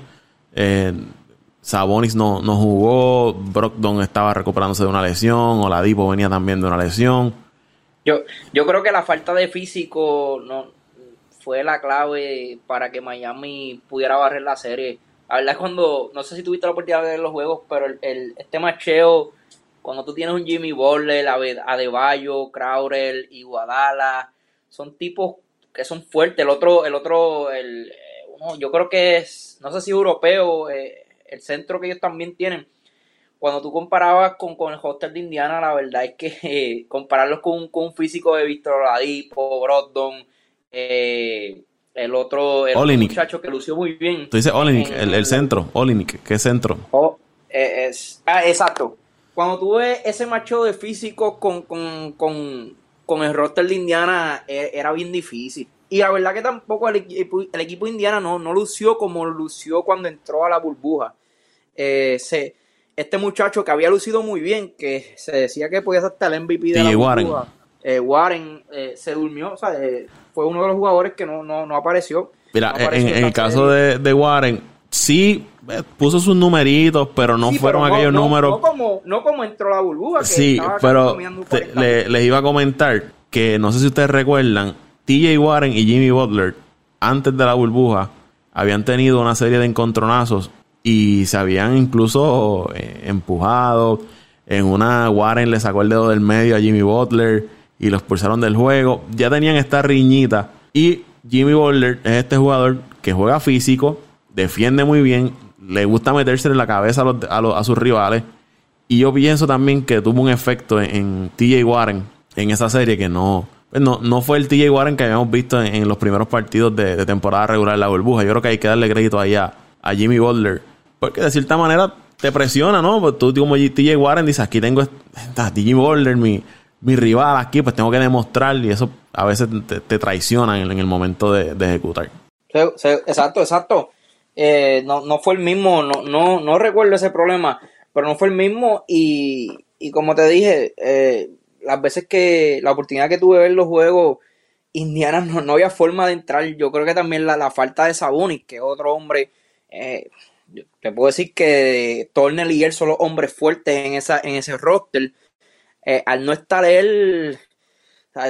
Eh, Sabonis no, no jugó. Brogdon estaba recuperándose de una lesión. Oladipo venía también de una lesión. Yo, yo creo que la falta de físico no, fue la clave para que Miami pudiera barrer la serie la verdad es cuando, no sé si tuviste la oportunidad de ver los juegos, pero el, este macheo, cuando tú tienes un Jimmy Butler, Adebayo, Crowder, Iguadala, son tipos que son fuertes. El otro, el otro, el, uno, yo creo que es, no sé si europeo, eh, el centro que ellos también tienen. Cuando tú comparabas con, con el hostel de Indiana, la verdad es que compararlos con, con, un físico de Víctor Oladipo, Brogdon, eh, el otro, el muchacho que lució muy bien. Tú dices Olinik, el, centro, Olinik, ¿qué centro? Oh, eh, es, ah, exacto. Cuando tú ves ese macho de físico con, con, con, con el roster de Indiana, e, era bien difícil. Y la verdad que tampoco el, el equipo de Indiana no, no lució como lució cuando entró a la burbuja. Eh, este muchacho que había lucido muy bien, que se decía que podía ser hasta el MVP de la burbuja. Eh, Warren eh, se durmió, o sea, eh, fue uno de los jugadores que no, no, no apareció. Mira, en, el caso de, Warren, sí puso sus numeritos, pero no fueron aquellos números. No como, no como entró la burbuja. sí, pero les iba a comentar que no sé si ustedes recuerdan, TJ Warren y Jimmy Butler, antes de la burbuja, habían tenido una serie de encontronazos y se habían incluso empujado. En una, Warren le sacó el dedo del medio a Jimmy Butler y los expulsaron del juego. Ya tenían esta riñita. Y Jimmy Butler es este jugador que juega físico, defiende muy bien, le gusta meterse en la cabeza a, sus rivales. Y yo pienso también que tuvo un efecto en, TJ Warren en esa serie que no, pues no, no fue el TJ Warren que habíamos visto en, los primeros partidos de, temporada regular en la burbuja. Yo creo que hay que darle crédito ahí a, Jimmy Butler. Porque de cierta manera te presiona, ¿no? Pues tú como TJ Warren dices, aquí tengo a Jimmy Butler, mi, mi rival aquí, pues tengo que demostrar y eso a veces te, traiciona en, el momento de, ejecutar. exacto, exacto. Eh, no, no fue el mismo, no, no, no recuerdo ese problema, pero no fue el mismo y, y como te dije, eh, las veces que la oportunidad que tuve de ver los juegos, Indiana no, no había forma de entrar. Yo creo que también la, la falta de Sabonis, que otro hombre, eh, te puedo decir que Tornel y él son los hombres fuertes en, esa, en ese roster eh, al no estar él,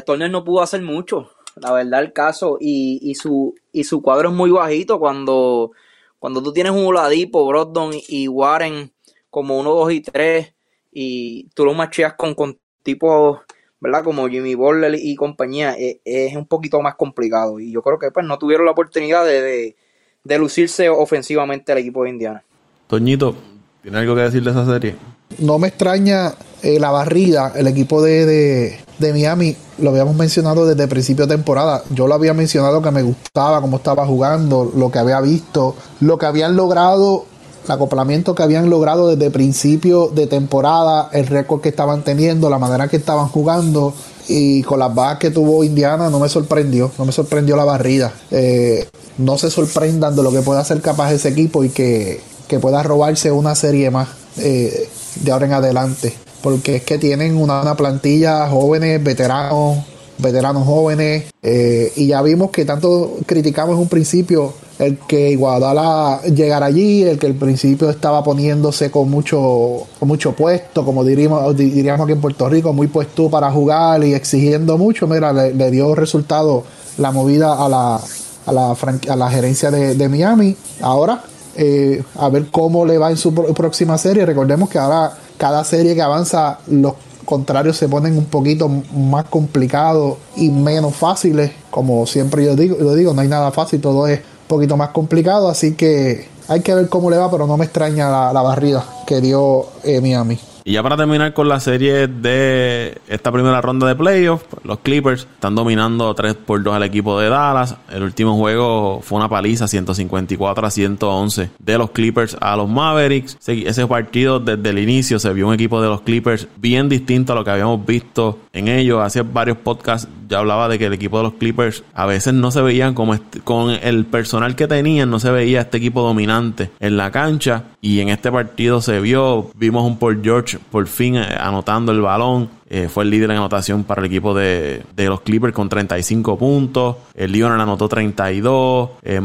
Turner no pudo hacer mucho, la verdad el caso, y, su, y su cuadro es muy bajito cuando, cuando tú tienes un Oladipo, Brogdon y Warren como 1, 2 y 3, y tú lo macheas con, con tipos, ¿verdad? Como Jimmy Butler y compañía, eh, es, un poquito más complicado, y yo creo que pues no tuvieron la oportunidad de, de lucirse ofensivamente el equipo de Indiana. Toñito, ¿tiene algo que decir de esa serie? no me extraña eh, la barrida, el equipo de, de, Miami, lo habíamos mencionado desde principio de temporada. Yo lo había mencionado que me gustaba cómo estaba jugando, lo que había visto, lo que habían logrado, el acoplamiento que habían logrado desde principio de temporada, el récord que estaban teniendo, la manera que estaban jugando. Y con las bajas que tuvo Indiana no me sorprendió, no me sorprendió la barrida. Eh, no se sorprendan de lo que pueda ser capaz ese equipo y que, que pueda robarse una serie más eh, de ahora en adelante porque es que tienen una, plantilla jóvenes, veteranos, veteranos jóvenes, eh, y ya vimos que tanto criticamos en un principio el que Guadalajara llegara allí, el que al principio estaba poniéndose con mucho, con mucho puesto, como diríamos, diríamos aquí en Puerto Rico, muy puesto para jugar y exigiendo mucho, mira, le, dio resultado la movida a la, a la, a la gerencia de, Miami. Ahora, eh, a ver cómo le va en su próxima serie. Recordemos que ahora cada serie que avanza los contrarios se ponen un poquito más complicados y menos fáciles. Como siempre yo digo, yo digo, no hay nada fácil, todo es un poquito más complicado, así que hay que ver cómo le va, pero no me extraña la, barrida que dio eh, Miami. Y ya para terminar con la serie de esta primera ronda de playoffs, los Clippers están dominando 3 por 2 al equipo de Dallas. El último juego fue una paliza 154 a 111 de los Clippers a los Mavericks. Ese partido desde el inicio se vio un equipo de los Clippers bien distinto a lo que habíamos visto en ellos. Hace varios podcasts ya hablaba de que el equipo de los Clippers a veces no se veían como con el personal que tenían, no se veía este equipo dominante en la cancha. Y en este partido se vio, vimos un Paul George por fin eh, anotando el balón. Eh, fue el líder en anotación para el equipo de, los Clippers con 35 puntos. El Leonard anotó 32. Eh,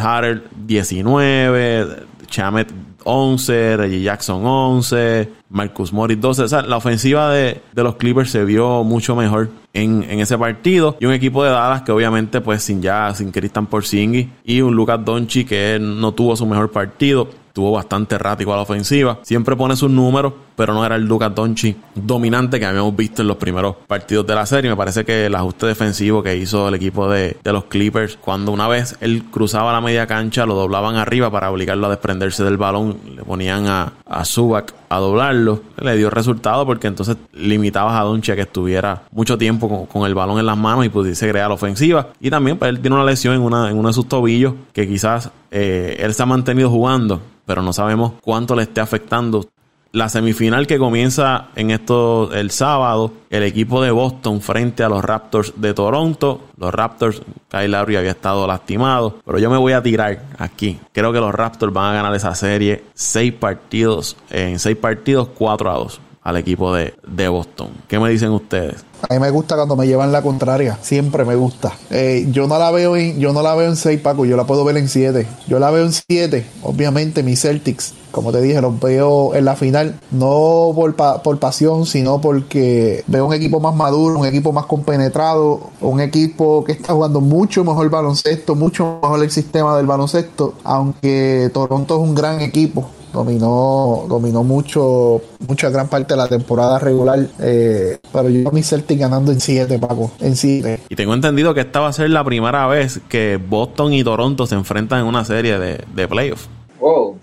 Harrell 19. Chamet 11. Reggie Jackson 11. Marcus Morris 12. O sea, la ofensiva de, los Clippers se vio mucho mejor en, ese partido. Y un equipo de Dallas que obviamente pues sin ya, sin Christian Porzingis. Y un Lucas Donchi que no tuvo su mejor partido Tuvo bastante errático a la ofensiva. Siempre pone sus números, pero no era el Lucas Donchi dominante que habíamos visto en los primeros partidos de la serie. Me parece que el ajuste defensivo que hizo el equipo de, los Clippers, cuando una vez él cruzaba la media cancha, lo doblaban arriba para obligarlo a desprenderse del balón. Le ponían a, a Zubac a doblarlo. Le dio resultado porque entonces limitabas a Donchi a que estuviera mucho tiempo con, el balón en las manos y pudiese crear la ofensiva. Y también pues, él tiene una lesión en, una, en uno de sus tobillos que quizás eh, él se ha mantenido jugando pero no sabemos cuánto le esté afectando. La semifinal que comienza en esto el sábado, el equipo de Boston frente a los Raptors de Toronto. Los Raptors, Kyle Lowry había estado lastimado, pero yo me voy a tirar aquí. Creo que los Raptors van a ganar esa serie seis partidos, en seis partidos, 4 a 2 al equipo de, de Boston. ¿Qué me dicen ustedes? A mí me gusta cuando me llevan la contraria, siempre me gusta. Eh, yo no la veo en, yo no la veo en 6, Paco, yo la puedo ver en 7. Yo la veo en 7, obviamente mis Celtics, como te dije, los veo en la final, no por, por pasión, sino porque veo un equipo más maduro, un equipo más compenetrado, un equipo que está jugando mucho mejor baloncesto, mucho mejor el sistema del baloncesto, aunque Toronto es un gran equipo dominó, dominó mucho, mucha gran parte de la temporada regular. Eh, pero yo mi Celtic ganando en 7, Paco. En 7. Y tengo entendido que esta va a ser la primera vez que Boston y Toronto se enfrentan en una serie de, de playoffs. Wow.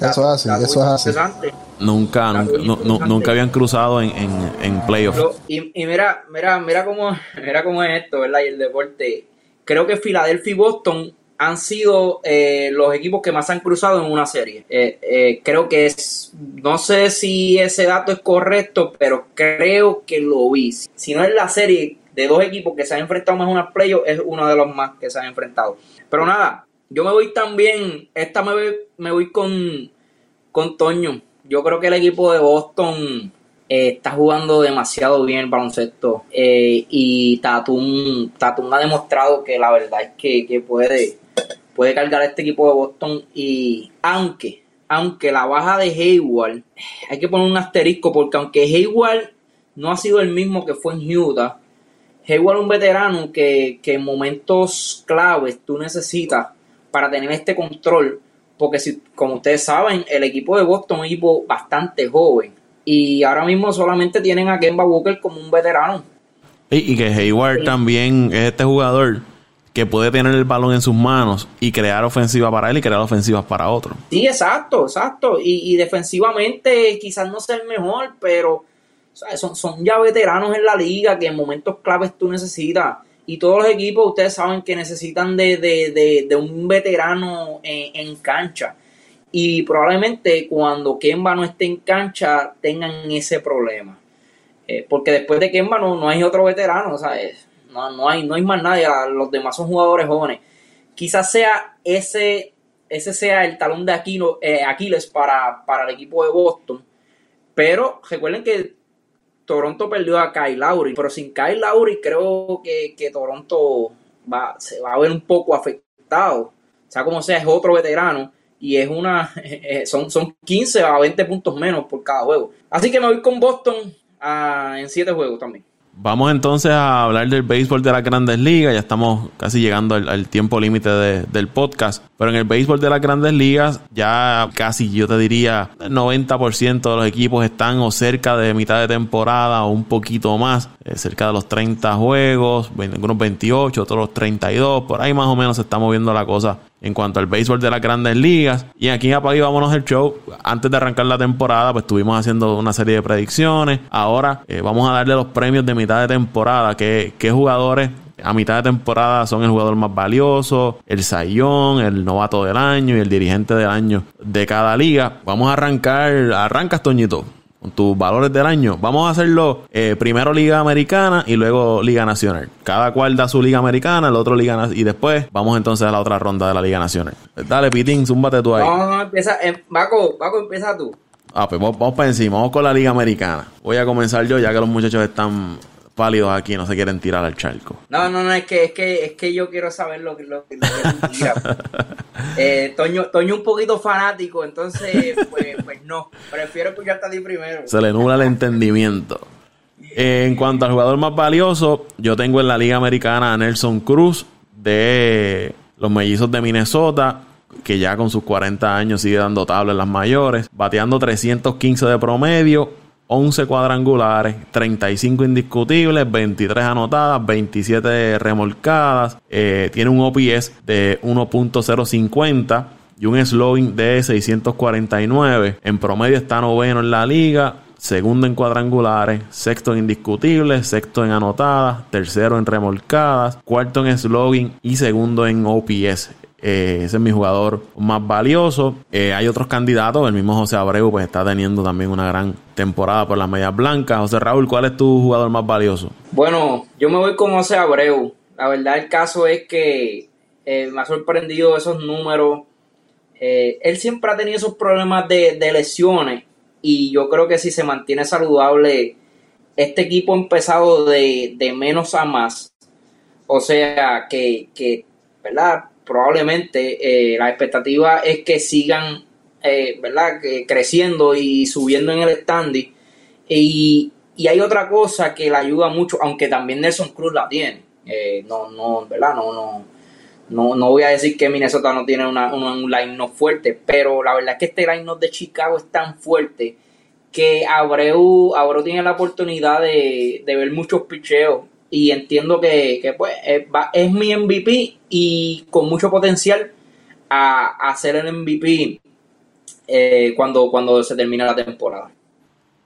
Eso es así, eso es así. Nunca, nunca, nunca, habían cruzado en, en, en playoffs. Y, y, mira, mira, mira cómo, mira cómo es esto, ¿verdad? Y el deporte. Creo que Filadelfia y Boston han sido eh, los equipos que más han cruzado en una serie. Eh, eh, creo que es, no sé si ese dato es correcto, pero creo que lo vi. Si no es la serie de dos equipos que se han enfrentado más en una playoff, es uno de los más que se han enfrentado. Pero nada, yo me voy también, esta me me voy con, con Toño. Yo creo que el equipo de Boston está jugando demasiado bien el baloncesto y Tatum, Tatum ha demostrado que la verdad es que, que puede puede cargar a este equipo de Boston y aunque, aunque la baja de Hayward, hay que poner un asterisco porque aunque Hayward no ha sido el mismo que fue en Utah, Hayward es un veterano que, que en momentos claves tú necesitas para tener este control, porque si, como ustedes saben, el equipo de Boston es un equipo bastante joven y ahora mismo solamente tienen a Kemba Walker como un veterano. Y, y que Hayward también es este jugador que puede tener el balón en sus manos y crear ofensiva para él y crear ofensivas para otro. Sí, exacto, exacto. Y, defensivamente quizás no sea el mejor, pero son, son ya veteranos en la liga que en momentos claves tú necesitas. Y todos los equipos, ustedes saben que necesitan de, un veterano en, cancha. Y probablemente cuando Kemba no esté en cancha tengan ese problema. Eh, porque después de Kemba no, no hay otro veterano, ¿sabes? No, no, hay, no hay más nadie. Los demás son jugadores jóvenes. Quizás sea ese, ese sea el talón de eh, Aquiles para, para el equipo de Boston. Pero recuerden que Toronto perdió a Kyle Lowry, pero sin Kyle Lowry creo que, Toronto va, se va a ver un poco afectado. O sea, como sea, es otro veterano y es una eh, son, son 15 a 20 puntos menos por cada juego. Así que me voy con Boston ah, en 7 juegos también. Vamos entonces a hablar del béisbol de las grandes ligas. Ya estamos casi llegando al, tiempo límite del podcast. Pero en el béisbol de las grandes ligas, ya casi yo te diría, el 90% de los equipos están o cerca de mitad de temporada o un poquito más. Eh, cerca de los 30 juegos, algunos 28, otros 32. Por ahí más o menos se está moviendo la cosa en cuanto al béisbol de las grandes ligas. Y aquí en Apague Vámonos el Show, antes de arrancar la temporada, pues estuvimos haciendo una serie de predicciones. Ahora eh, vamos a darle los premios de mitad de temporada. ¿Qué, qué jugadores a mitad de temporada son el jugador más valioso, el sayón, el novato del año y el dirigente del año de cada liga? Vamos a arrancar, arrancas Toñito con tus valores del año. Vamos a hacerlo eh, primero Liga Americana y luego Liga Nacional. Cada cual da su Liga Americana, el otro Liga Nacional. Y después vamos entonces a la otra ronda de la Liga Nacional. Dale, Pitín, zúmbate tú ahí. No, no, empieza. Eh, Baco, Baco, empieza tú. Ah, pues vamos, vamos para encima. Vamos con la Liga Americana. Voy a comenzar yo, ya que los muchachos están pálidos aquí, no se quieren tirar al charco. No, no, no, es que, es que, es que yo quiero saber lo que, lo, que, eh, Toño, Toño un poquito fanático, entonces, pues, pues no, prefiero escucharte a ti primero. Se le nubla el entendimiento. en cuanto al jugador más valioso, yo tengo en la Liga Americana a Nelson Cruz de los mellizos de Minnesota, que ya con sus 40 años sigue dando tabla en las mayores, bateando 315 de promedio, 11 cuadrangulares, 35 indiscutibles, 23 anotadas, 27 remolcadas. Eh, tiene un OPS de 1.050 y un slogan de 649. En promedio está noveno en la liga, segundo en cuadrangulares, sexto en indiscutibles, sexto en anotadas, tercero en remolcadas, cuarto en slogan y segundo en OPS. Eh, ese es mi jugador más valioso. Eh, hay otros candidatos. El mismo José Abreu pues está teniendo también una gran temporada por las medias blancas. José Raúl, ¿cuál es tu jugador más valioso? Bueno, yo me voy con José Abreu. La verdad el caso es que eh, me ha sorprendido esos números. él siempre ha tenido esos problemas de, lesiones y yo creo que si se mantiene saludable, este equipo ha empezado de, menos a más. O sea, que, que ¿verdad? Probablemente eh, la expectativa es que sigan eh, ¿verdad? creciendo y subiendo en el standing. Y, hay otra cosa que le ayuda mucho, aunque también Nelson Cruz la tiene. Eh, no, no, ¿verdad? No, no, no, no voy a decir que Minnesota no tiene una, un line no fuerte, pero la verdad es que este line de Chicago es tan fuerte que Abreu, Abreu tiene la oportunidad de, de ver muchos picheos y entiendo que, pues, es, mi MVP y con mucho potencial a, a ser el MVP eh, cuando, cuando se termine la temporada.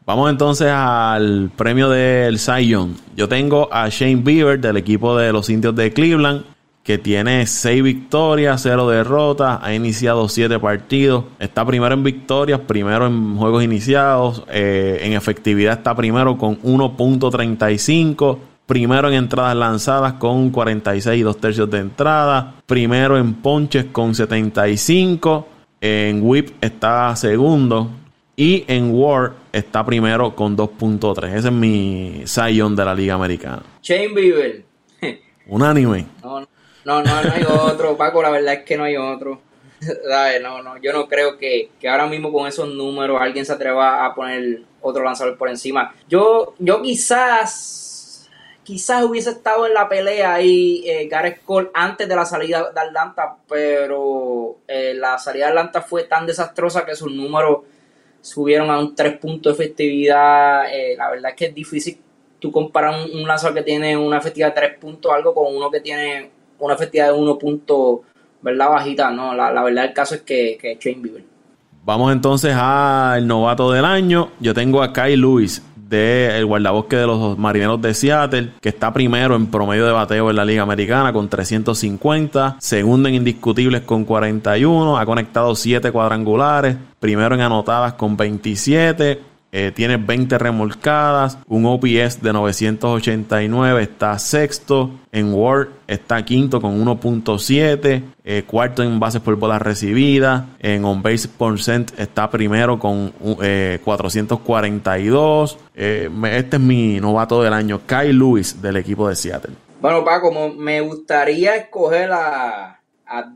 Vamos entonces al premio del Zion. Yo tengo a Shane Bieber del equipo de los indios de Cleveland, que tiene 6 victorias, 0 derrotas, ha iniciado 7 partidos, está primero en victorias, primero en juegos iniciados, eh, en efectividad está primero con 1.35, primero en entradas lanzadas con 46 y 2 tercios de entrada, primero en ponches con 75, en whip está segundo y en war está primero con 2.3. Ese es mi Zion de la Liga Americana. Shane Bieber. Unánime. No, no, no, no hay otro, Paco, la verdad es que no hay otro. No, no, yo no creo que, que, ahora mismo con esos números alguien se atreva a poner otro lanzador por encima. Yo, yo quizás quizás hubiese estado en la pelea ahí eh, Gareth Cole antes de la salida de Atlanta, pero eh, la salida de Atlanta fue tan desastrosa que sus números subieron a un 3 puntos de efectividad. Eh, la verdad es que es difícil tú comparar un, lanzador que tiene una efectividad de 3 puntos algo con uno que tiene una efectividad de 1 punto, ¿verdad? Bajita, no, la, verdad el caso es que, que es Shane Bieber. Vamos entonces al novato del año. Yo tengo a Kyle Lewis del el guardabosque de los marineros de Seattle, que está primero en promedio de bateo en la Liga Americana con 350, segundo en indiscutibles con 41, ha conectado 7 cuadrangulares, primero en anotadas con 27, eh, tiene 20 remolcadas, un OPS de 989, está sexto. En Word está quinto con 1.7, eh, cuarto en bases por bolas recibidas. En on base percent está primero con 442. Eh, este es mi novato del año, Kyle Lewis del equipo de Seattle. Bueno, Paco, me gustaría escoger a, a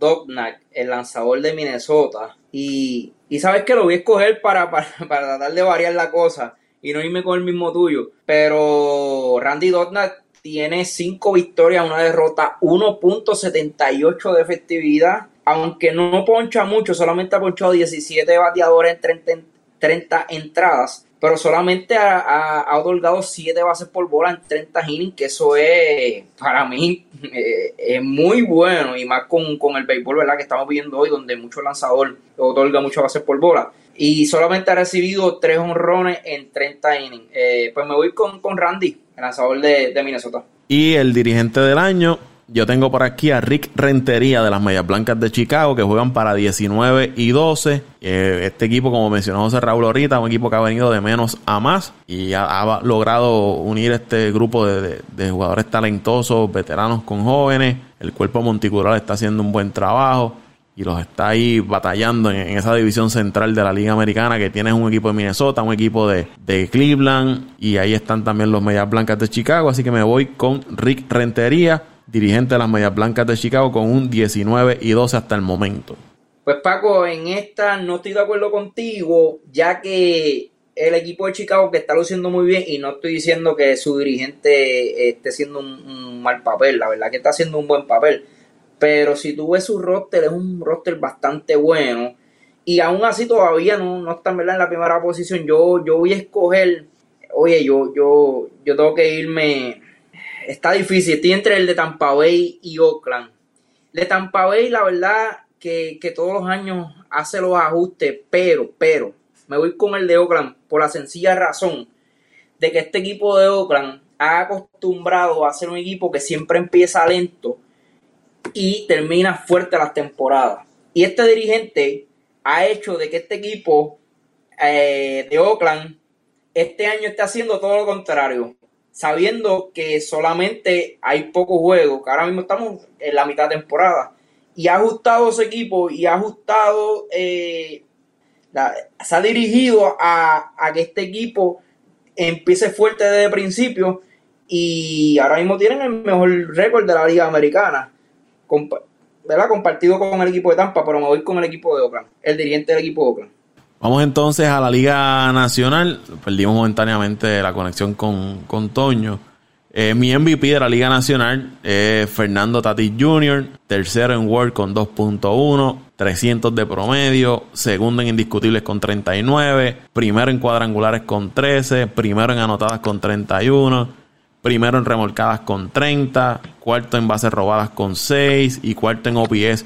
el lanzador de Minnesota, y sabes que lo voy a escoger para, para, tratar de variar la cosa y no irme con el mismo tuyo. Pero Randy Dotnat tiene 5 victorias, una derrota, 1.78 de efectividad. Aunque no poncha mucho, solamente ha ponchado 17 bateadores en 30 entradas pero solamente ha, otorgado 7 bases por bola en 30 innings, que eso es, para mí, eh, es muy bueno, y más con, el béisbol, ¿verdad?, que estamos viendo hoy, donde mucho lanzador otorga muchas bases por bola. Y solamente ha recibido 3 honrones en 30 innings. Eh, pues me voy con, con Randy, el lanzador de, de Minnesota. Y el dirigente del año, yo tengo por aquí a Rick Rentería de las Medias Blancas de Chicago que juegan para 19 y 12. Eh, este equipo, como mencionó José Raúl ahorita, un equipo que ha venido de menos a más y ha, logrado unir este grupo de, jugadores talentosos, veteranos con jóvenes. El cuerpo monticular está haciendo un buen trabajo y los está ahí batallando en, esa división central de la Liga Americana que tiene un equipo de Minnesota, un equipo de, de Cleveland y ahí están también los Medias Blancas de Chicago. Así que me voy con Rick Rentería dirigente de las Medias Blancas de Chicago, con un 19 y 12 hasta el momento. Pues Paco, en esta no estoy de acuerdo contigo, ya que el equipo de Chicago que está luciendo muy bien y no estoy diciendo que su dirigente esté haciendo un, mal papel, la verdad que está haciendo un buen papel, pero si tú ves su roster es un roster bastante bueno y aún así todavía no, no están en la primera posición, yo, yo voy a escoger, oye, yo, yo, yo tengo que irme está difícil. Estoy entre el de Tampa Bay y Oakland. de Tampa Bay, la verdad, que, todos los años hace los ajustes, pero, pero, me voy con el de Oakland por la sencilla razón de que este equipo de Oakland ha acostumbrado a ser un equipo que siempre empieza lento y termina fuerte las temporadas. Y este dirigente ha hecho de que este equipo eh, de Oakland este año esté haciendo todo lo contrario sabiendo que solamente hay pocos juegos, que ahora mismo estamos en la mitad de temporada, y ha ajustado ese equipo y ha ajustado, eh, se ha dirigido a, que este equipo empiece fuerte desde el principio y ahora mismo tienen el mejor récord de la liga americana, ¿verdad? compartido con el equipo de Tampa, pero me voy con el equipo de Oakland, el dirigente del equipo de Oakland. Vamos entonces a la Liga Nacional. Perdimos momentáneamente la conexión con, con Toño. Eh, mi MVP de la Liga Nacional es Fernando Tatis Jr., tercero en World con 2.1, 300 de promedio, segundo en indiscutibles con 39, primero en cuadrangulares con 13, primero en anotadas con 31, primero en remolcadas con 30, cuarto en bases robadas con 6 y cuarto en OPS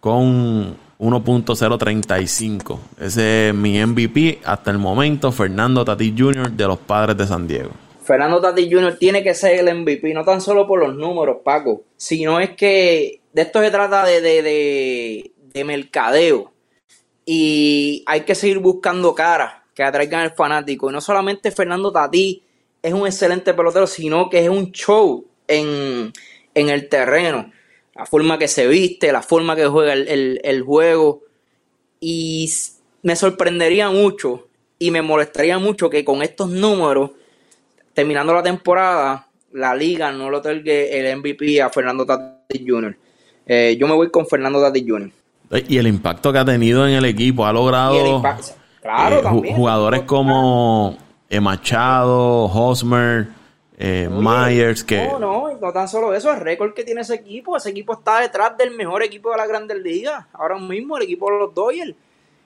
con 1.035. Ese es mi MVP hasta el momento, Fernando Tatis Jr. de los Padres de San Diego. Fernando Tatis Jr. tiene que ser el MVP, no tan solo por los números, Paco, sino es que de esto se trata de, de, de, mercadeo. Y hay que seguir buscando caras que atraigan al fanático. Y no solamente Fernando Tatis es un excelente pelotero, sino que es un show en, en el terreno la forma que se viste, la forma que juega el, juego. Y me sorprendería mucho y me molestaría mucho que con estos números, terminando la temporada, la liga no lo otorgue el MVP a Fernando Tatis Jr. Eh, yo me voy con Fernando Tatis Jr. Y el impacto que ha tenido en el equipo, ha logrado eh, jugadores como Machado, Hosmer, eh, Myers, que... No, no, no tan solo eso, el récord que tiene ese equipo, ese equipo está detrás del mejor equipo de la Grandes Ligas, ahora mismo el equipo de los Dodgers,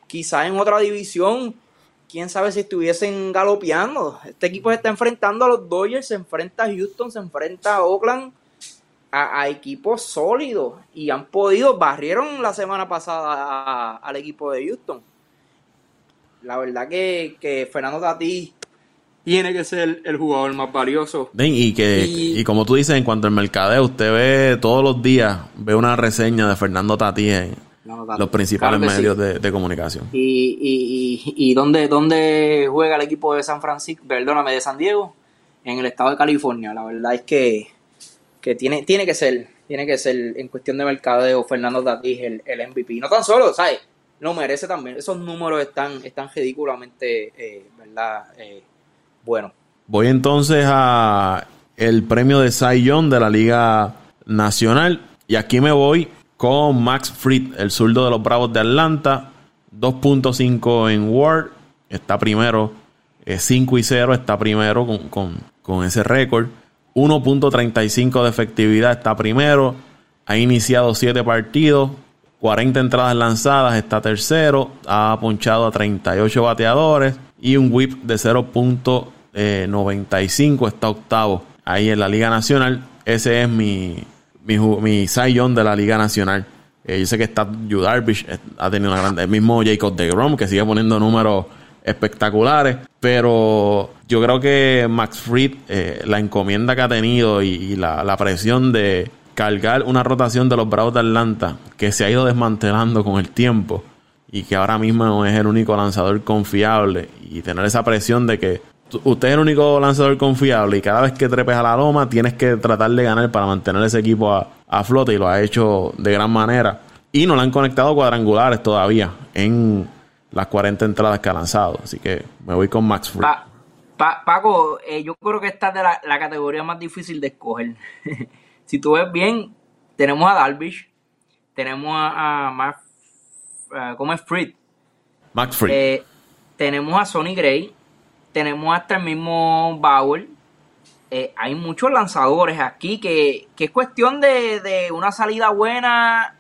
quizás en otra división, quién sabe si estuviesen galopeando, este equipo se está enfrentando a los Dodgers, se enfrenta a Houston, se enfrenta a Oakland, a, equipos sólidos y han podido, barrieron la semana pasada al equipo de Houston. La verdad que, que Fernando Tatís tiene que ser el jugador más valioso. Y que y, como tú dices, en cuanto al mercadeo, usted ve todos los días, ve una reseña de Fernando Tatís en los principales medios de, comunicación. ¿Y, y, y, dónde, dónde juega el equipo de San Francisco? Perdóname, de San Diego, en el estado de California. La verdad es que, que tiene, tiene que ser, tiene que ser en cuestión de mercadeo Fernando Tatís el, el MVP. No tan solo, ¿sabes? Lo merece también. Esos números están, están ridículamente, eh, ¿verdad? Eh, bueno. Voy entonces a el premio de Cy Young de la Liga Nacional. Y aquí me voy con Max Fried, el zurdo de los Bravos de Atlanta. 2.5 en Ward. Está primero. 5 y 0 está primero con, ese récord. 1.35 de efectividad está primero. Ha iniciado 7 partidos. 40 entradas lanzadas está tercero. Ha ponchado a 38 bateadores. Y un whip de 0. 95 está octavo ahí en la Liga Nacional. Ese es mi, mi, mi de la Liga Nacional. Eh, yo sé que está Yu Darvish, eh, ha tenido una grande. El mismo Jacob de Grom, que sigue poniendo números espectaculares. Pero yo creo que Max Fried, eh, la encomienda que ha tenido y, la, la, presión de cargar una rotación de los Bravos de Atlanta, que se ha ido desmantelando con el tiempo y que ahora mismo no es el único lanzador confiable y tener esa presión de que usted es el único lanzador confiable y cada vez que trepes a la loma tienes que tratar de ganar para mantener ese equipo a, flote y lo ha hecho de gran manera. Y no le han conectado cuadrangulares todavía en las 40 entradas que ha lanzado. Así que me voy con Max Free. Paco, eh, yo creo que esta es de la, categoría más difícil de escoger. si tú ves bien, tenemos a Darvish, tenemos a, Max, ¿cómo es Fried? Max Fried. Eh, tenemos a Sonny Gray, tenemos hasta el mismo Bauer. Eh, hay muchos lanzadores aquí que, es cuestión de, una salida buena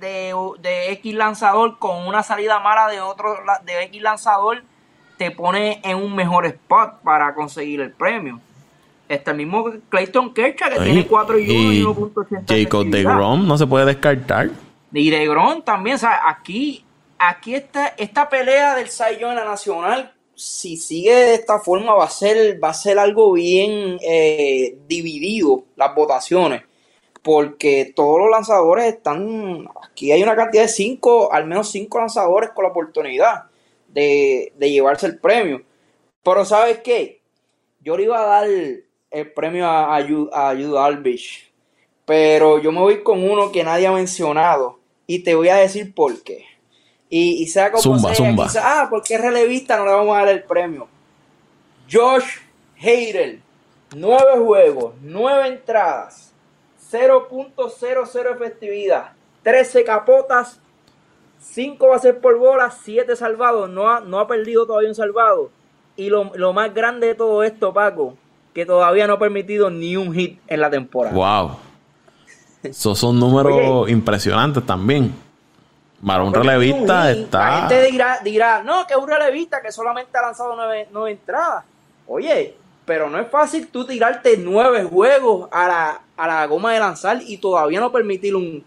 de, X lanzador con una salida mala de otro de X lanzador te pone en un mejor spot para conseguir el premio. Está el mismo Clayton Kershaw que tiene 4 y 1 y Jacob de Grom no se puede descartar. Y de Grom también, o sea, aquí, aquí está esta pelea del Saiyón en la nacional si sigue de esta forma va a ser, va a ser algo bien eh, dividido las votaciones. Porque todos los lanzadores están. Aquí hay una cantidad de cinco, al menos cinco lanzadores con la oportunidad de, llevarse el premio. Pero ¿sabes qué? Yo le iba a dar el premio a, a, a Pero yo me voy con uno que nadie ha mencionado. Y te voy a decir por qué. Y, y sea como zumba, zumba. ah, porque es relevista, no le vamos a dar el premio. Josh Hader, nueve juegos, nueve entradas, 0.00 efectividad, 13 capotas, 5 bases por bola, 7 salvados, no ha, no ha perdido todavía un salvado. Y lo, lo más grande de todo esto, Paco, que todavía no ha permitido ni un hit en la temporada. Wow. Esos son números impresionantes también. Para un relevista está. La gente dirá, dirá, no, que es un relevista que solamente ha lanzado nueve, entradas. Oye, pero no es fácil tú tirarte nueve juegos a la, a la goma de lanzar y todavía no permitir un,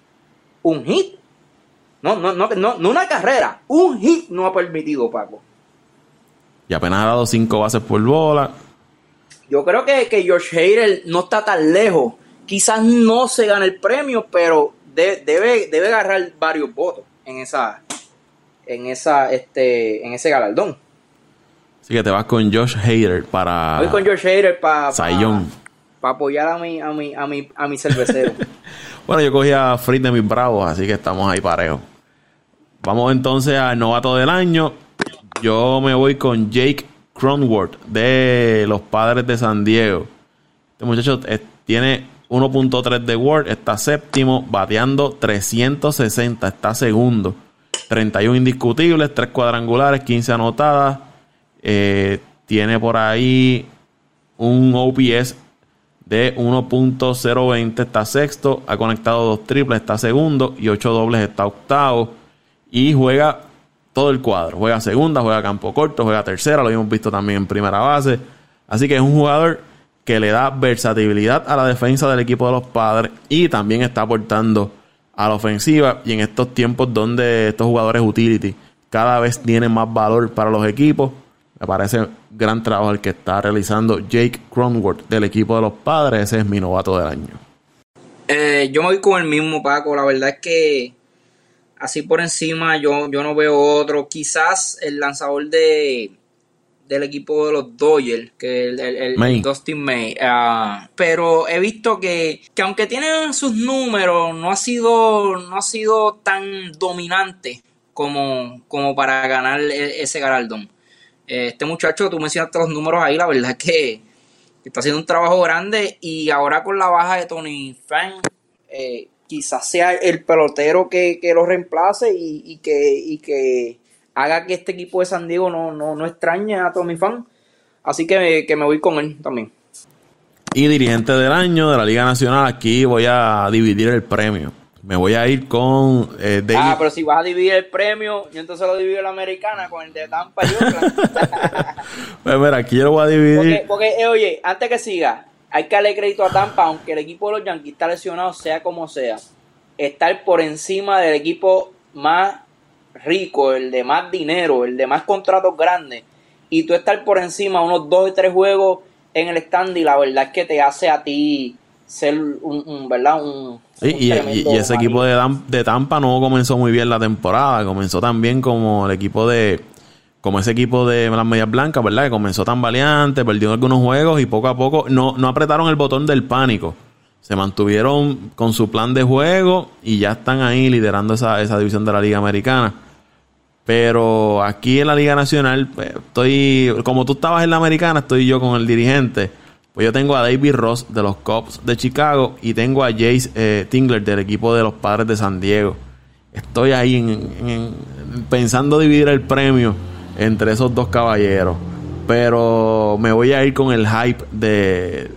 un hit. No, no, no, no, no una carrera, un hit no ha permitido Paco. Y apenas ha dado cinco bases por bola. Yo creo que, que George Hader no está tan lejos. Quizás no se gane el premio, pero debe, debe agarrar varios votos en esa, en esa, este, en ese galardón. Así que te vas con Josh Hader para. Voy con Josh Hader para. Para apoyar a mi, a mi, a mi, a mi cervecero. bueno, yo cogí a Fritz de mis bravos, así que estamos ahí parejos. Vamos entonces al novato del año. Yo me voy con Jake Cronworth de los Padres de San Diego. Este muchacho tiene 1.3 de Word, está séptimo, bateando 360, está segundo. 31 indiscutibles, 3 cuadrangulares, 15 anotadas. Eh, tiene por ahí un OPS de 1.020, está sexto. Ha conectado dos triples, está segundo. Y 8 dobles, está octavo. Y juega todo el cuadro. Juega segunda, juega campo corto, juega tercera. Lo hemos visto también en primera base. Así que es un jugador que le da versatilidad a la defensa del equipo de los padres y también está aportando a la ofensiva. Y en estos tiempos donde estos jugadores utility cada vez tienen más valor para los equipos, me parece gran trabajo el que está realizando Jake Cronworth del equipo de los padres. Ese es mi novato del año. Eh, yo me voy con el mismo, Paco. La verdad es que así por encima yo, yo no veo otro. Quizás el lanzador de del equipo de los Dodgers, que el, el, Dustin May. Ah, pero he visto que, que aunque tiene sus números, no ha sido, no ha sido tan dominante como, como para ganar e, ese galardón. Este muchacho, tú mencionaste los números ahí, la verdad es que está haciendo un trabajo grande y ahora con la baja de Tony Fan, eh, quizás sea el pelotero que, lo reemplace y, que, que haga que este equipo de San Diego no, no, extrañe a Tony Fan. Así que, que me voy con él también. Y dirigente del año de la Liga Nacional, aquí voy a dividir el premio. Me voy a ir con eh, Ah, pero si vas a dividir el premio, yo entonces lo divido la americana con el de Tampa y Pues mira, aquí yo lo voy a dividir. Porque, eh, oye, antes que siga, hay que darle crédito a Tampa, aunque el equipo de los Yankees está lesionado, sea como sea. Estar por encima del equipo más rico, el de más dinero, el de más contratos grandes. Y tú estar por encima unos dos o tres juegos en el stand y la verdad es que te hace a ti ser un, ¿verdad? Un, y, ese equipo de, de Tampa no comenzó muy bien la temporada, comenzó también como el equipo de como ese equipo de las medias blancas, ¿verdad? Que comenzó tan valiente, perdió algunos juegos y poco a poco no, no apretaron el botón del pánico. Se mantuvieron con su plan de juego y ya están ahí liderando esa, esa división de la Liga Americana. Pero aquí en la Liga Nacional, pues, estoy, como tú estabas en la Americana, estoy yo con el dirigente. Pues yo tengo a David Ross de los Cubs de Chicago y tengo a Jace eh, Tingler del equipo de los Padres de San Diego. Estoy ahí en, pensando dividir el premio entre esos dos caballeros. Pero me voy a ir con el hype de,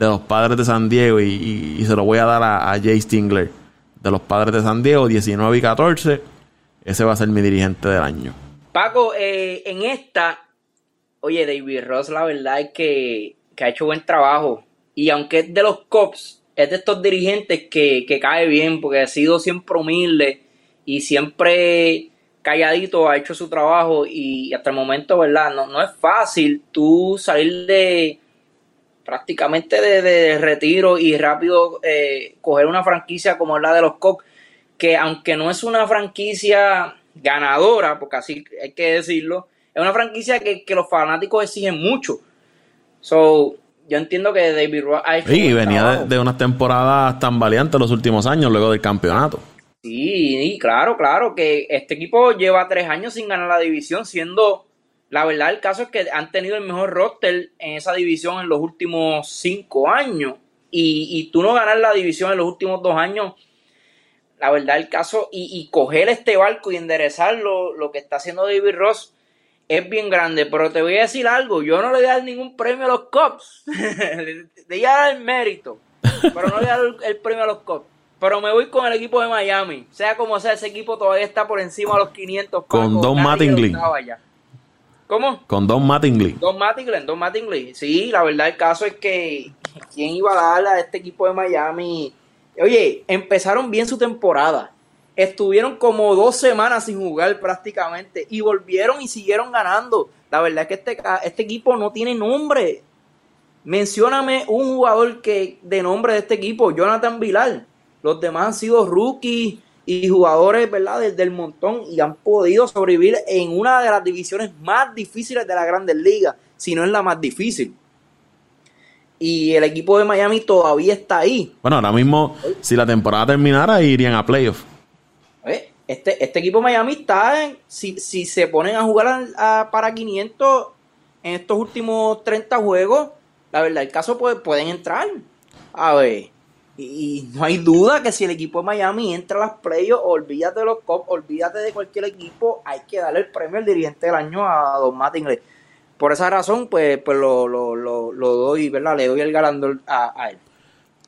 de los Padres de San Diego y, se lo voy a dar a, a Jace Tingler de los Padres de San Diego, 19 y 14. Ese va a ser mi dirigente del año. Paco, eh, en esta, oye, David Ross, la verdad es que que ha hecho buen trabajo. Y aunque es de los cops, es de estos dirigentes que, cae bien, porque ha sido siempre humilde y siempre calladito, ha hecho su trabajo y hasta el momento, ¿verdad? No, no es fácil tú salir de prácticamente de, retiro y rápido eh, coger una franquicia como la de los Cops, que aunque no es una franquicia ganadora, porque así hay que decirlo, es una franquicia que, que los fanáticos exigen mucho. So, yo entiendo que David Ross ha hecho. Sí, venía de, unas temporadas tan valientes los últimos años, luego del campeonato. Sí, claro, claro, que este equipo lleva tres años sin ganar la división, siendo. La verdad, el caso es que han tenido el mejor roster en esa división en los últimos cinco años. Y, y tú no ganar la división en los últimos dos años, la verdad, el caso, y, y coger este barco y enderezarlo, lo que está haciendo David Ross, es bien grande, pero te voy a decir algo, yo no le voy a dar ningún premio a los Cops, le voy a dar el mérito, pero no le voy a dar el, premio a los Cops. Pero me voy con el equipo de Miami. Sea como sea, ese equipo todavía está por encima de los 500. Con Don Mattingly. ¿Cómo? Con Don Mattingly. Don Mattingly, Don Mattingly. Sí, la verdad el caso es que quién iba a darle a este equipo de Miami. Oye, empezaron bien su temporada estuvieron como dos semanas sin jugar prácticamente y volvieron y siguieron ganando. La verdad es que este, este equipo no tiene nombre. Mencióname un jugador que de nombre de este equipo, Jonathan Vilar. Los demás han sido rookies y jugadores, ¿verdad?, desde el montón y han podido sobrevivir en una de las divisiones más difíciles de la Grandes Ligas, si no es la más difícil. Y el equipo de Miami todavía está ahí. Bueno, ahora mismo, si la temporada terminara, irían a playoffs. Este, este equipo Miami está en, si, si se ponen a jugar para 500 en estos últimos 30 juegos, la verdad, el caso puede, pueden entrar. A ver, y, no hay duda que si el equipo de Miami entra a las playoffs, olvídate de los Cops, olvídate de cualquier equipo, hay que darle el premio al dirigente del año a Don Mattingly. Por esa razón, pues, pues lo, lo, lo, doy, ¿verdad? Le doy el galandor a, a él.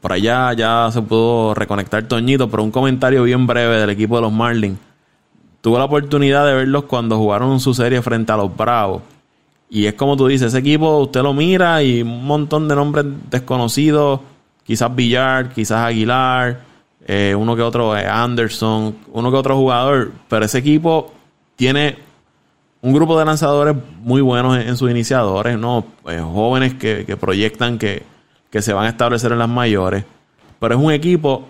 Por allá ya se pudo reconectar Toñito, pero un comentario bien breve del equipo de los Marlins. Tuve la oportunidad de verlos cuando jugaron su serie frente a los Bravos. Y es como tú dices, ese equipo usted lo mira y un montón de nombres desconocidos, quizás Villar, quizás Aguilar, eh, uno que otro eh, Anderson, uno que otro jugador, pero ese equipo tiene un grupo de lanzadores muy buenos en, sus iniciadores, ¿no? Eh, jóvenes que, proyectan que, que se van a establecer en las mayores, pero es un equipo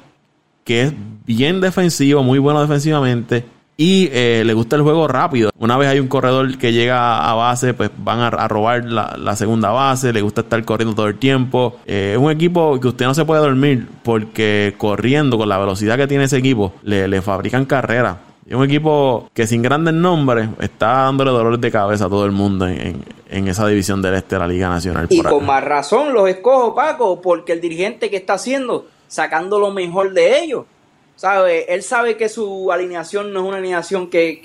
que es bien defensivo, muy bueno defensivamente y eh, le gusta el juego rápido. Una vez hay un corredor que llega a base, pues van a, robar la, segunda base. Le gusta estar corriendo todo el tiempo. Eh, es un equipo que usted no se puede dormir porque corriendo con la velocidad que tiene ese equipo, le, fabrican carreras. Es un equipo que sin grandes nombres está dándole dolores de cabeza a todo el mundo en, esa división del este de la Liga Nacional. Y con más razón los escojo, Paco, porque el dirigente que está haciendo, sacando lo mejor de ellos. ¿Sabe? Él sabe que su alineación no es una alineación que,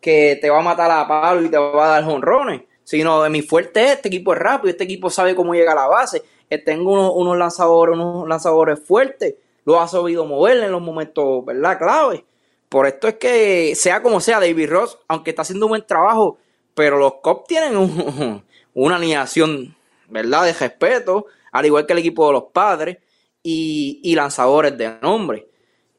que, te va a matar a palo y te va a dar jonrones, sino de mi fuerte es, este equipo es rápido, este equipo sabe cómo llega a la base, eh, tengo unos, unos lanzadores, unos lanzadores fuertes, lo ha sabido mover en los momentos, ¿verdad? Clave. Por esto es que, sea como sea, David Ross, aunque está haciendo un buen trabajo, pero los Cops tienen una alineación, ¿verdad? De respeto, al igual que el equipo de los padres y, y lanzadores de nombre.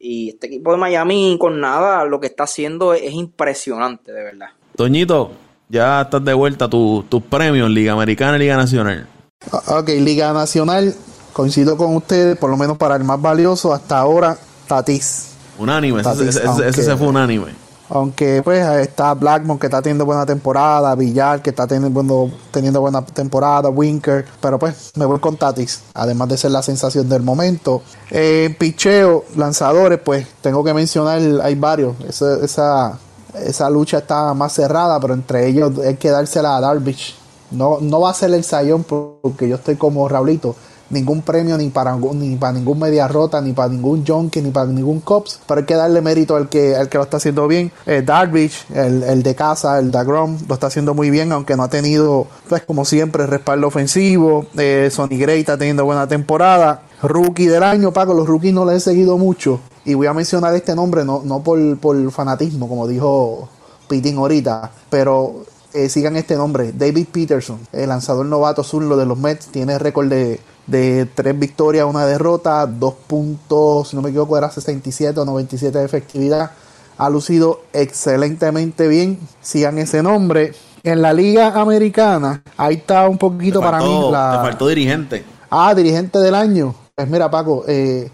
Y este equipo de Miami con nada, lo que está haciendo es, impresionante, de verdad. Toñito, ya estás de vuelta tus premios, Liga Americana y Liga Nacional. Ah, ok, Liga Nacional, coincido con ustedes, por lo menos para el más valioso hasta ahora, Tatis. Unánime, ese, ese, se fue unánime. Aunque pues está Blackmon que está teniendo buena temporada, Villar que está teniendo, teniendo buena temporada, Winker, pero pues me voy con Tatis, además de ser la sensación del momento. En picheo, lanzadores, pues tengo que mencionar, hay varios, esa, esa, esa lucha está más cerrada, pero entre ellos hay que dársela a Darvish. No, no va a ser el sayón porque yo estoy como Raulito ningún premio ni para, ni para ningún media rota, ni para ningún junkie, ni para ningún cops, pero hay que darle mérito al que, al que lo está haciendo bien. Eh, Darvish, el, de casa, el Dagrom, lo está haciendo muy bien, aunque no ha tenido, pues como siempre, respaldo ofensivo. Eh, Sonny Gray está teniendo buena temporada. Rookie del año, Paco, los rookies no le he seguido mucho. Y voy a mencionar este nombre, no, no por, por fanatismo, como dijo Pitín ahorita, pero eh, sigan este nombre, David Peterson, el lanzador novato zurdo de los Mets, tiene récord de de tres victorias, una derrota, dos puntos, si no me equivoco, era 67 o 97 de efectividad. Ha lucido excelentemente bien. Sigan ese nombre. En la Liga Americana, ahí está un poquito para mí. La... Te faltó dirigente. Ah, dirigente del año. Pues mira, Paco, eh,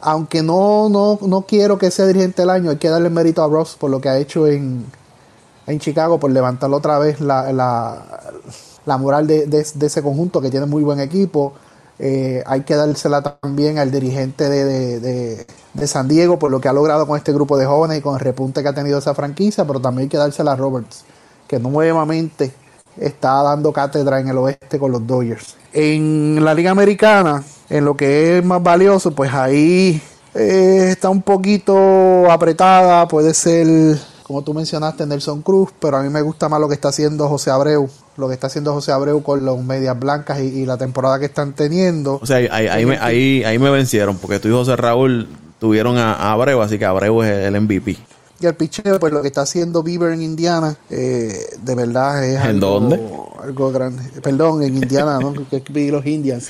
aunque no, no, no quiero que sea dirigente del año, hay que darle mérito a Ross por lo que ha hecho en, en Chicago, por levantarlo otra vez la, la, moral de, de, ese conjunto que tiene muy buen equipo. Eh, hay que dársela también al dirigente de, San Diego por lo que ha logrado con este grupo de jóvenes y con el repunte que ha tenido esa franquicia, pero también hay que dársela a Roberts, que nuevamente está dando cátedra en el oeste con los Dodgers. En la Liga Americana, en lo que es más valioso, pues ahí eh, está un poquito apretada, puede ser, como tú mencionaste, Nelson Cruz, pero a mí me gusta más lo que está haciendo José Abreu lo que está haciendo José Abreu con los medias blancas y, la temporada que están teniendo. O sea, ahí, ahí, me, ahí, ahí me vencieron, porque tú y José Raúl tuvieron a, Abreu, así que Abreu es el MVP. Y el picheo, pues lo que está haciendo Bieber en Indiana, eh, de verdad es ¿En algo, dónde? algo grande. Perdón, en Indiana, ¿no? que vi los Indians.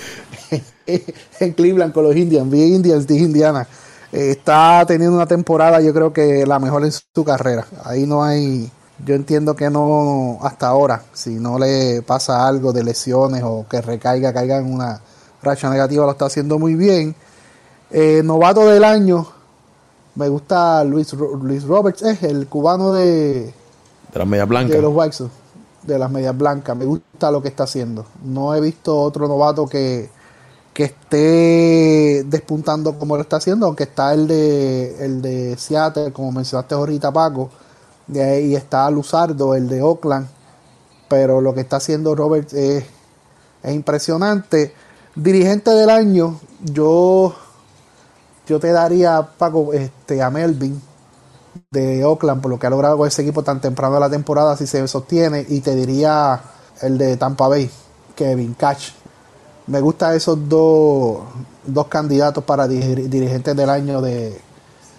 en Cleveland con los Indians, vi Indians, dije Indiana. Está teniendo una temporada, yo creo que la mejor en su carrera. Ahí no hay yo entiendo que no hasta ahora, si no le pasa algo de lesiones o que recaiga, caiga en una racha negativa, lo está haciendo muy bien. Eh, novato del año, me gusta Luis, Luis Roberts, es el cubano de, de las medias blancas. De los White de las medias blancas. Me gusta lo que está haciendo. No he visto otro novato que, que esté despuntando como lo está haciendo, aunque está el de, el de Seattle, como mencionaste ahorita, Paco ahí está Luzardo, el de Oakland. Pero lo que está haciendo Robert es, impresionante. Dirigente del año, yo, yo te daría, Paco, este, a Melvin de Oakland, por lo que ha logrado con ese equipo tan temprano de la temporada, si se sostiene. Y te diría el de Tampa Bay, Kevin Catch. Me gustan esos dos, dos candidatos para dirigentes del año de,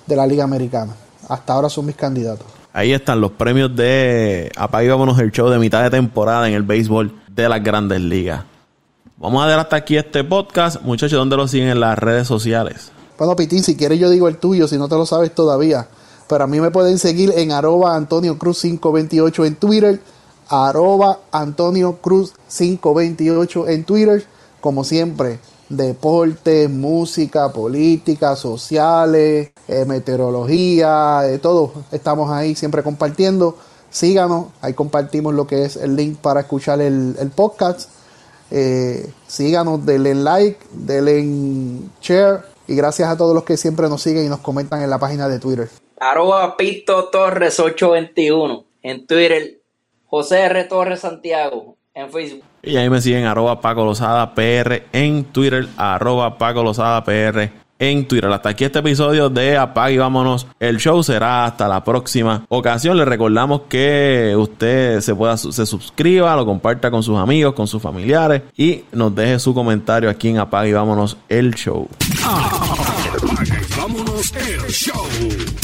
de la Liga Americana. Hasta ahora son mis candidatos. Ahí están los premios de Apague Vámonos el show de mitad de temporada en el béisbol de las grandes ligas. Vamos a dar hasta aquí este podcast. Muchachos, ¿dónde lo siguen en las redes sociales? Bueno, Pitín, si quieres yo digo el tuyo, si no te lo sabes todavía. Pero a mí me pueden seguir en arroba Antonio Cruz 528 en Twitter, arroba Antonio Cruz 528 en Twitter. Como siempre, deporte, música, política, sociales, eh, meteorología, de todo. Estamos ahí siempre compartiendo. Síganos, ahí compartimos lo que es el link para escuchar el, el podcast. Eh, síganos, denle like, denle share y gracias a todos los que siempre nos siguen y nos comentan en la página de Twitter. Arroba Pito Torres 821 en Twitter. José R. Torres Santiago en Facebook. Y ahí me siguen arroba Paco Lozada PR en Twitter, arroba Paco Lozada PR en Twitter. Hasta aquí este episodio de Apague y Vámonos. El show será hasta la próxima ocasión. Le recordamos que usted se pueda se suscriba, lo comparta con sus amigos, con sus familiares y nos deje su comentario aquí en Apague y Vámonos el show. Apague y Vámonos el show.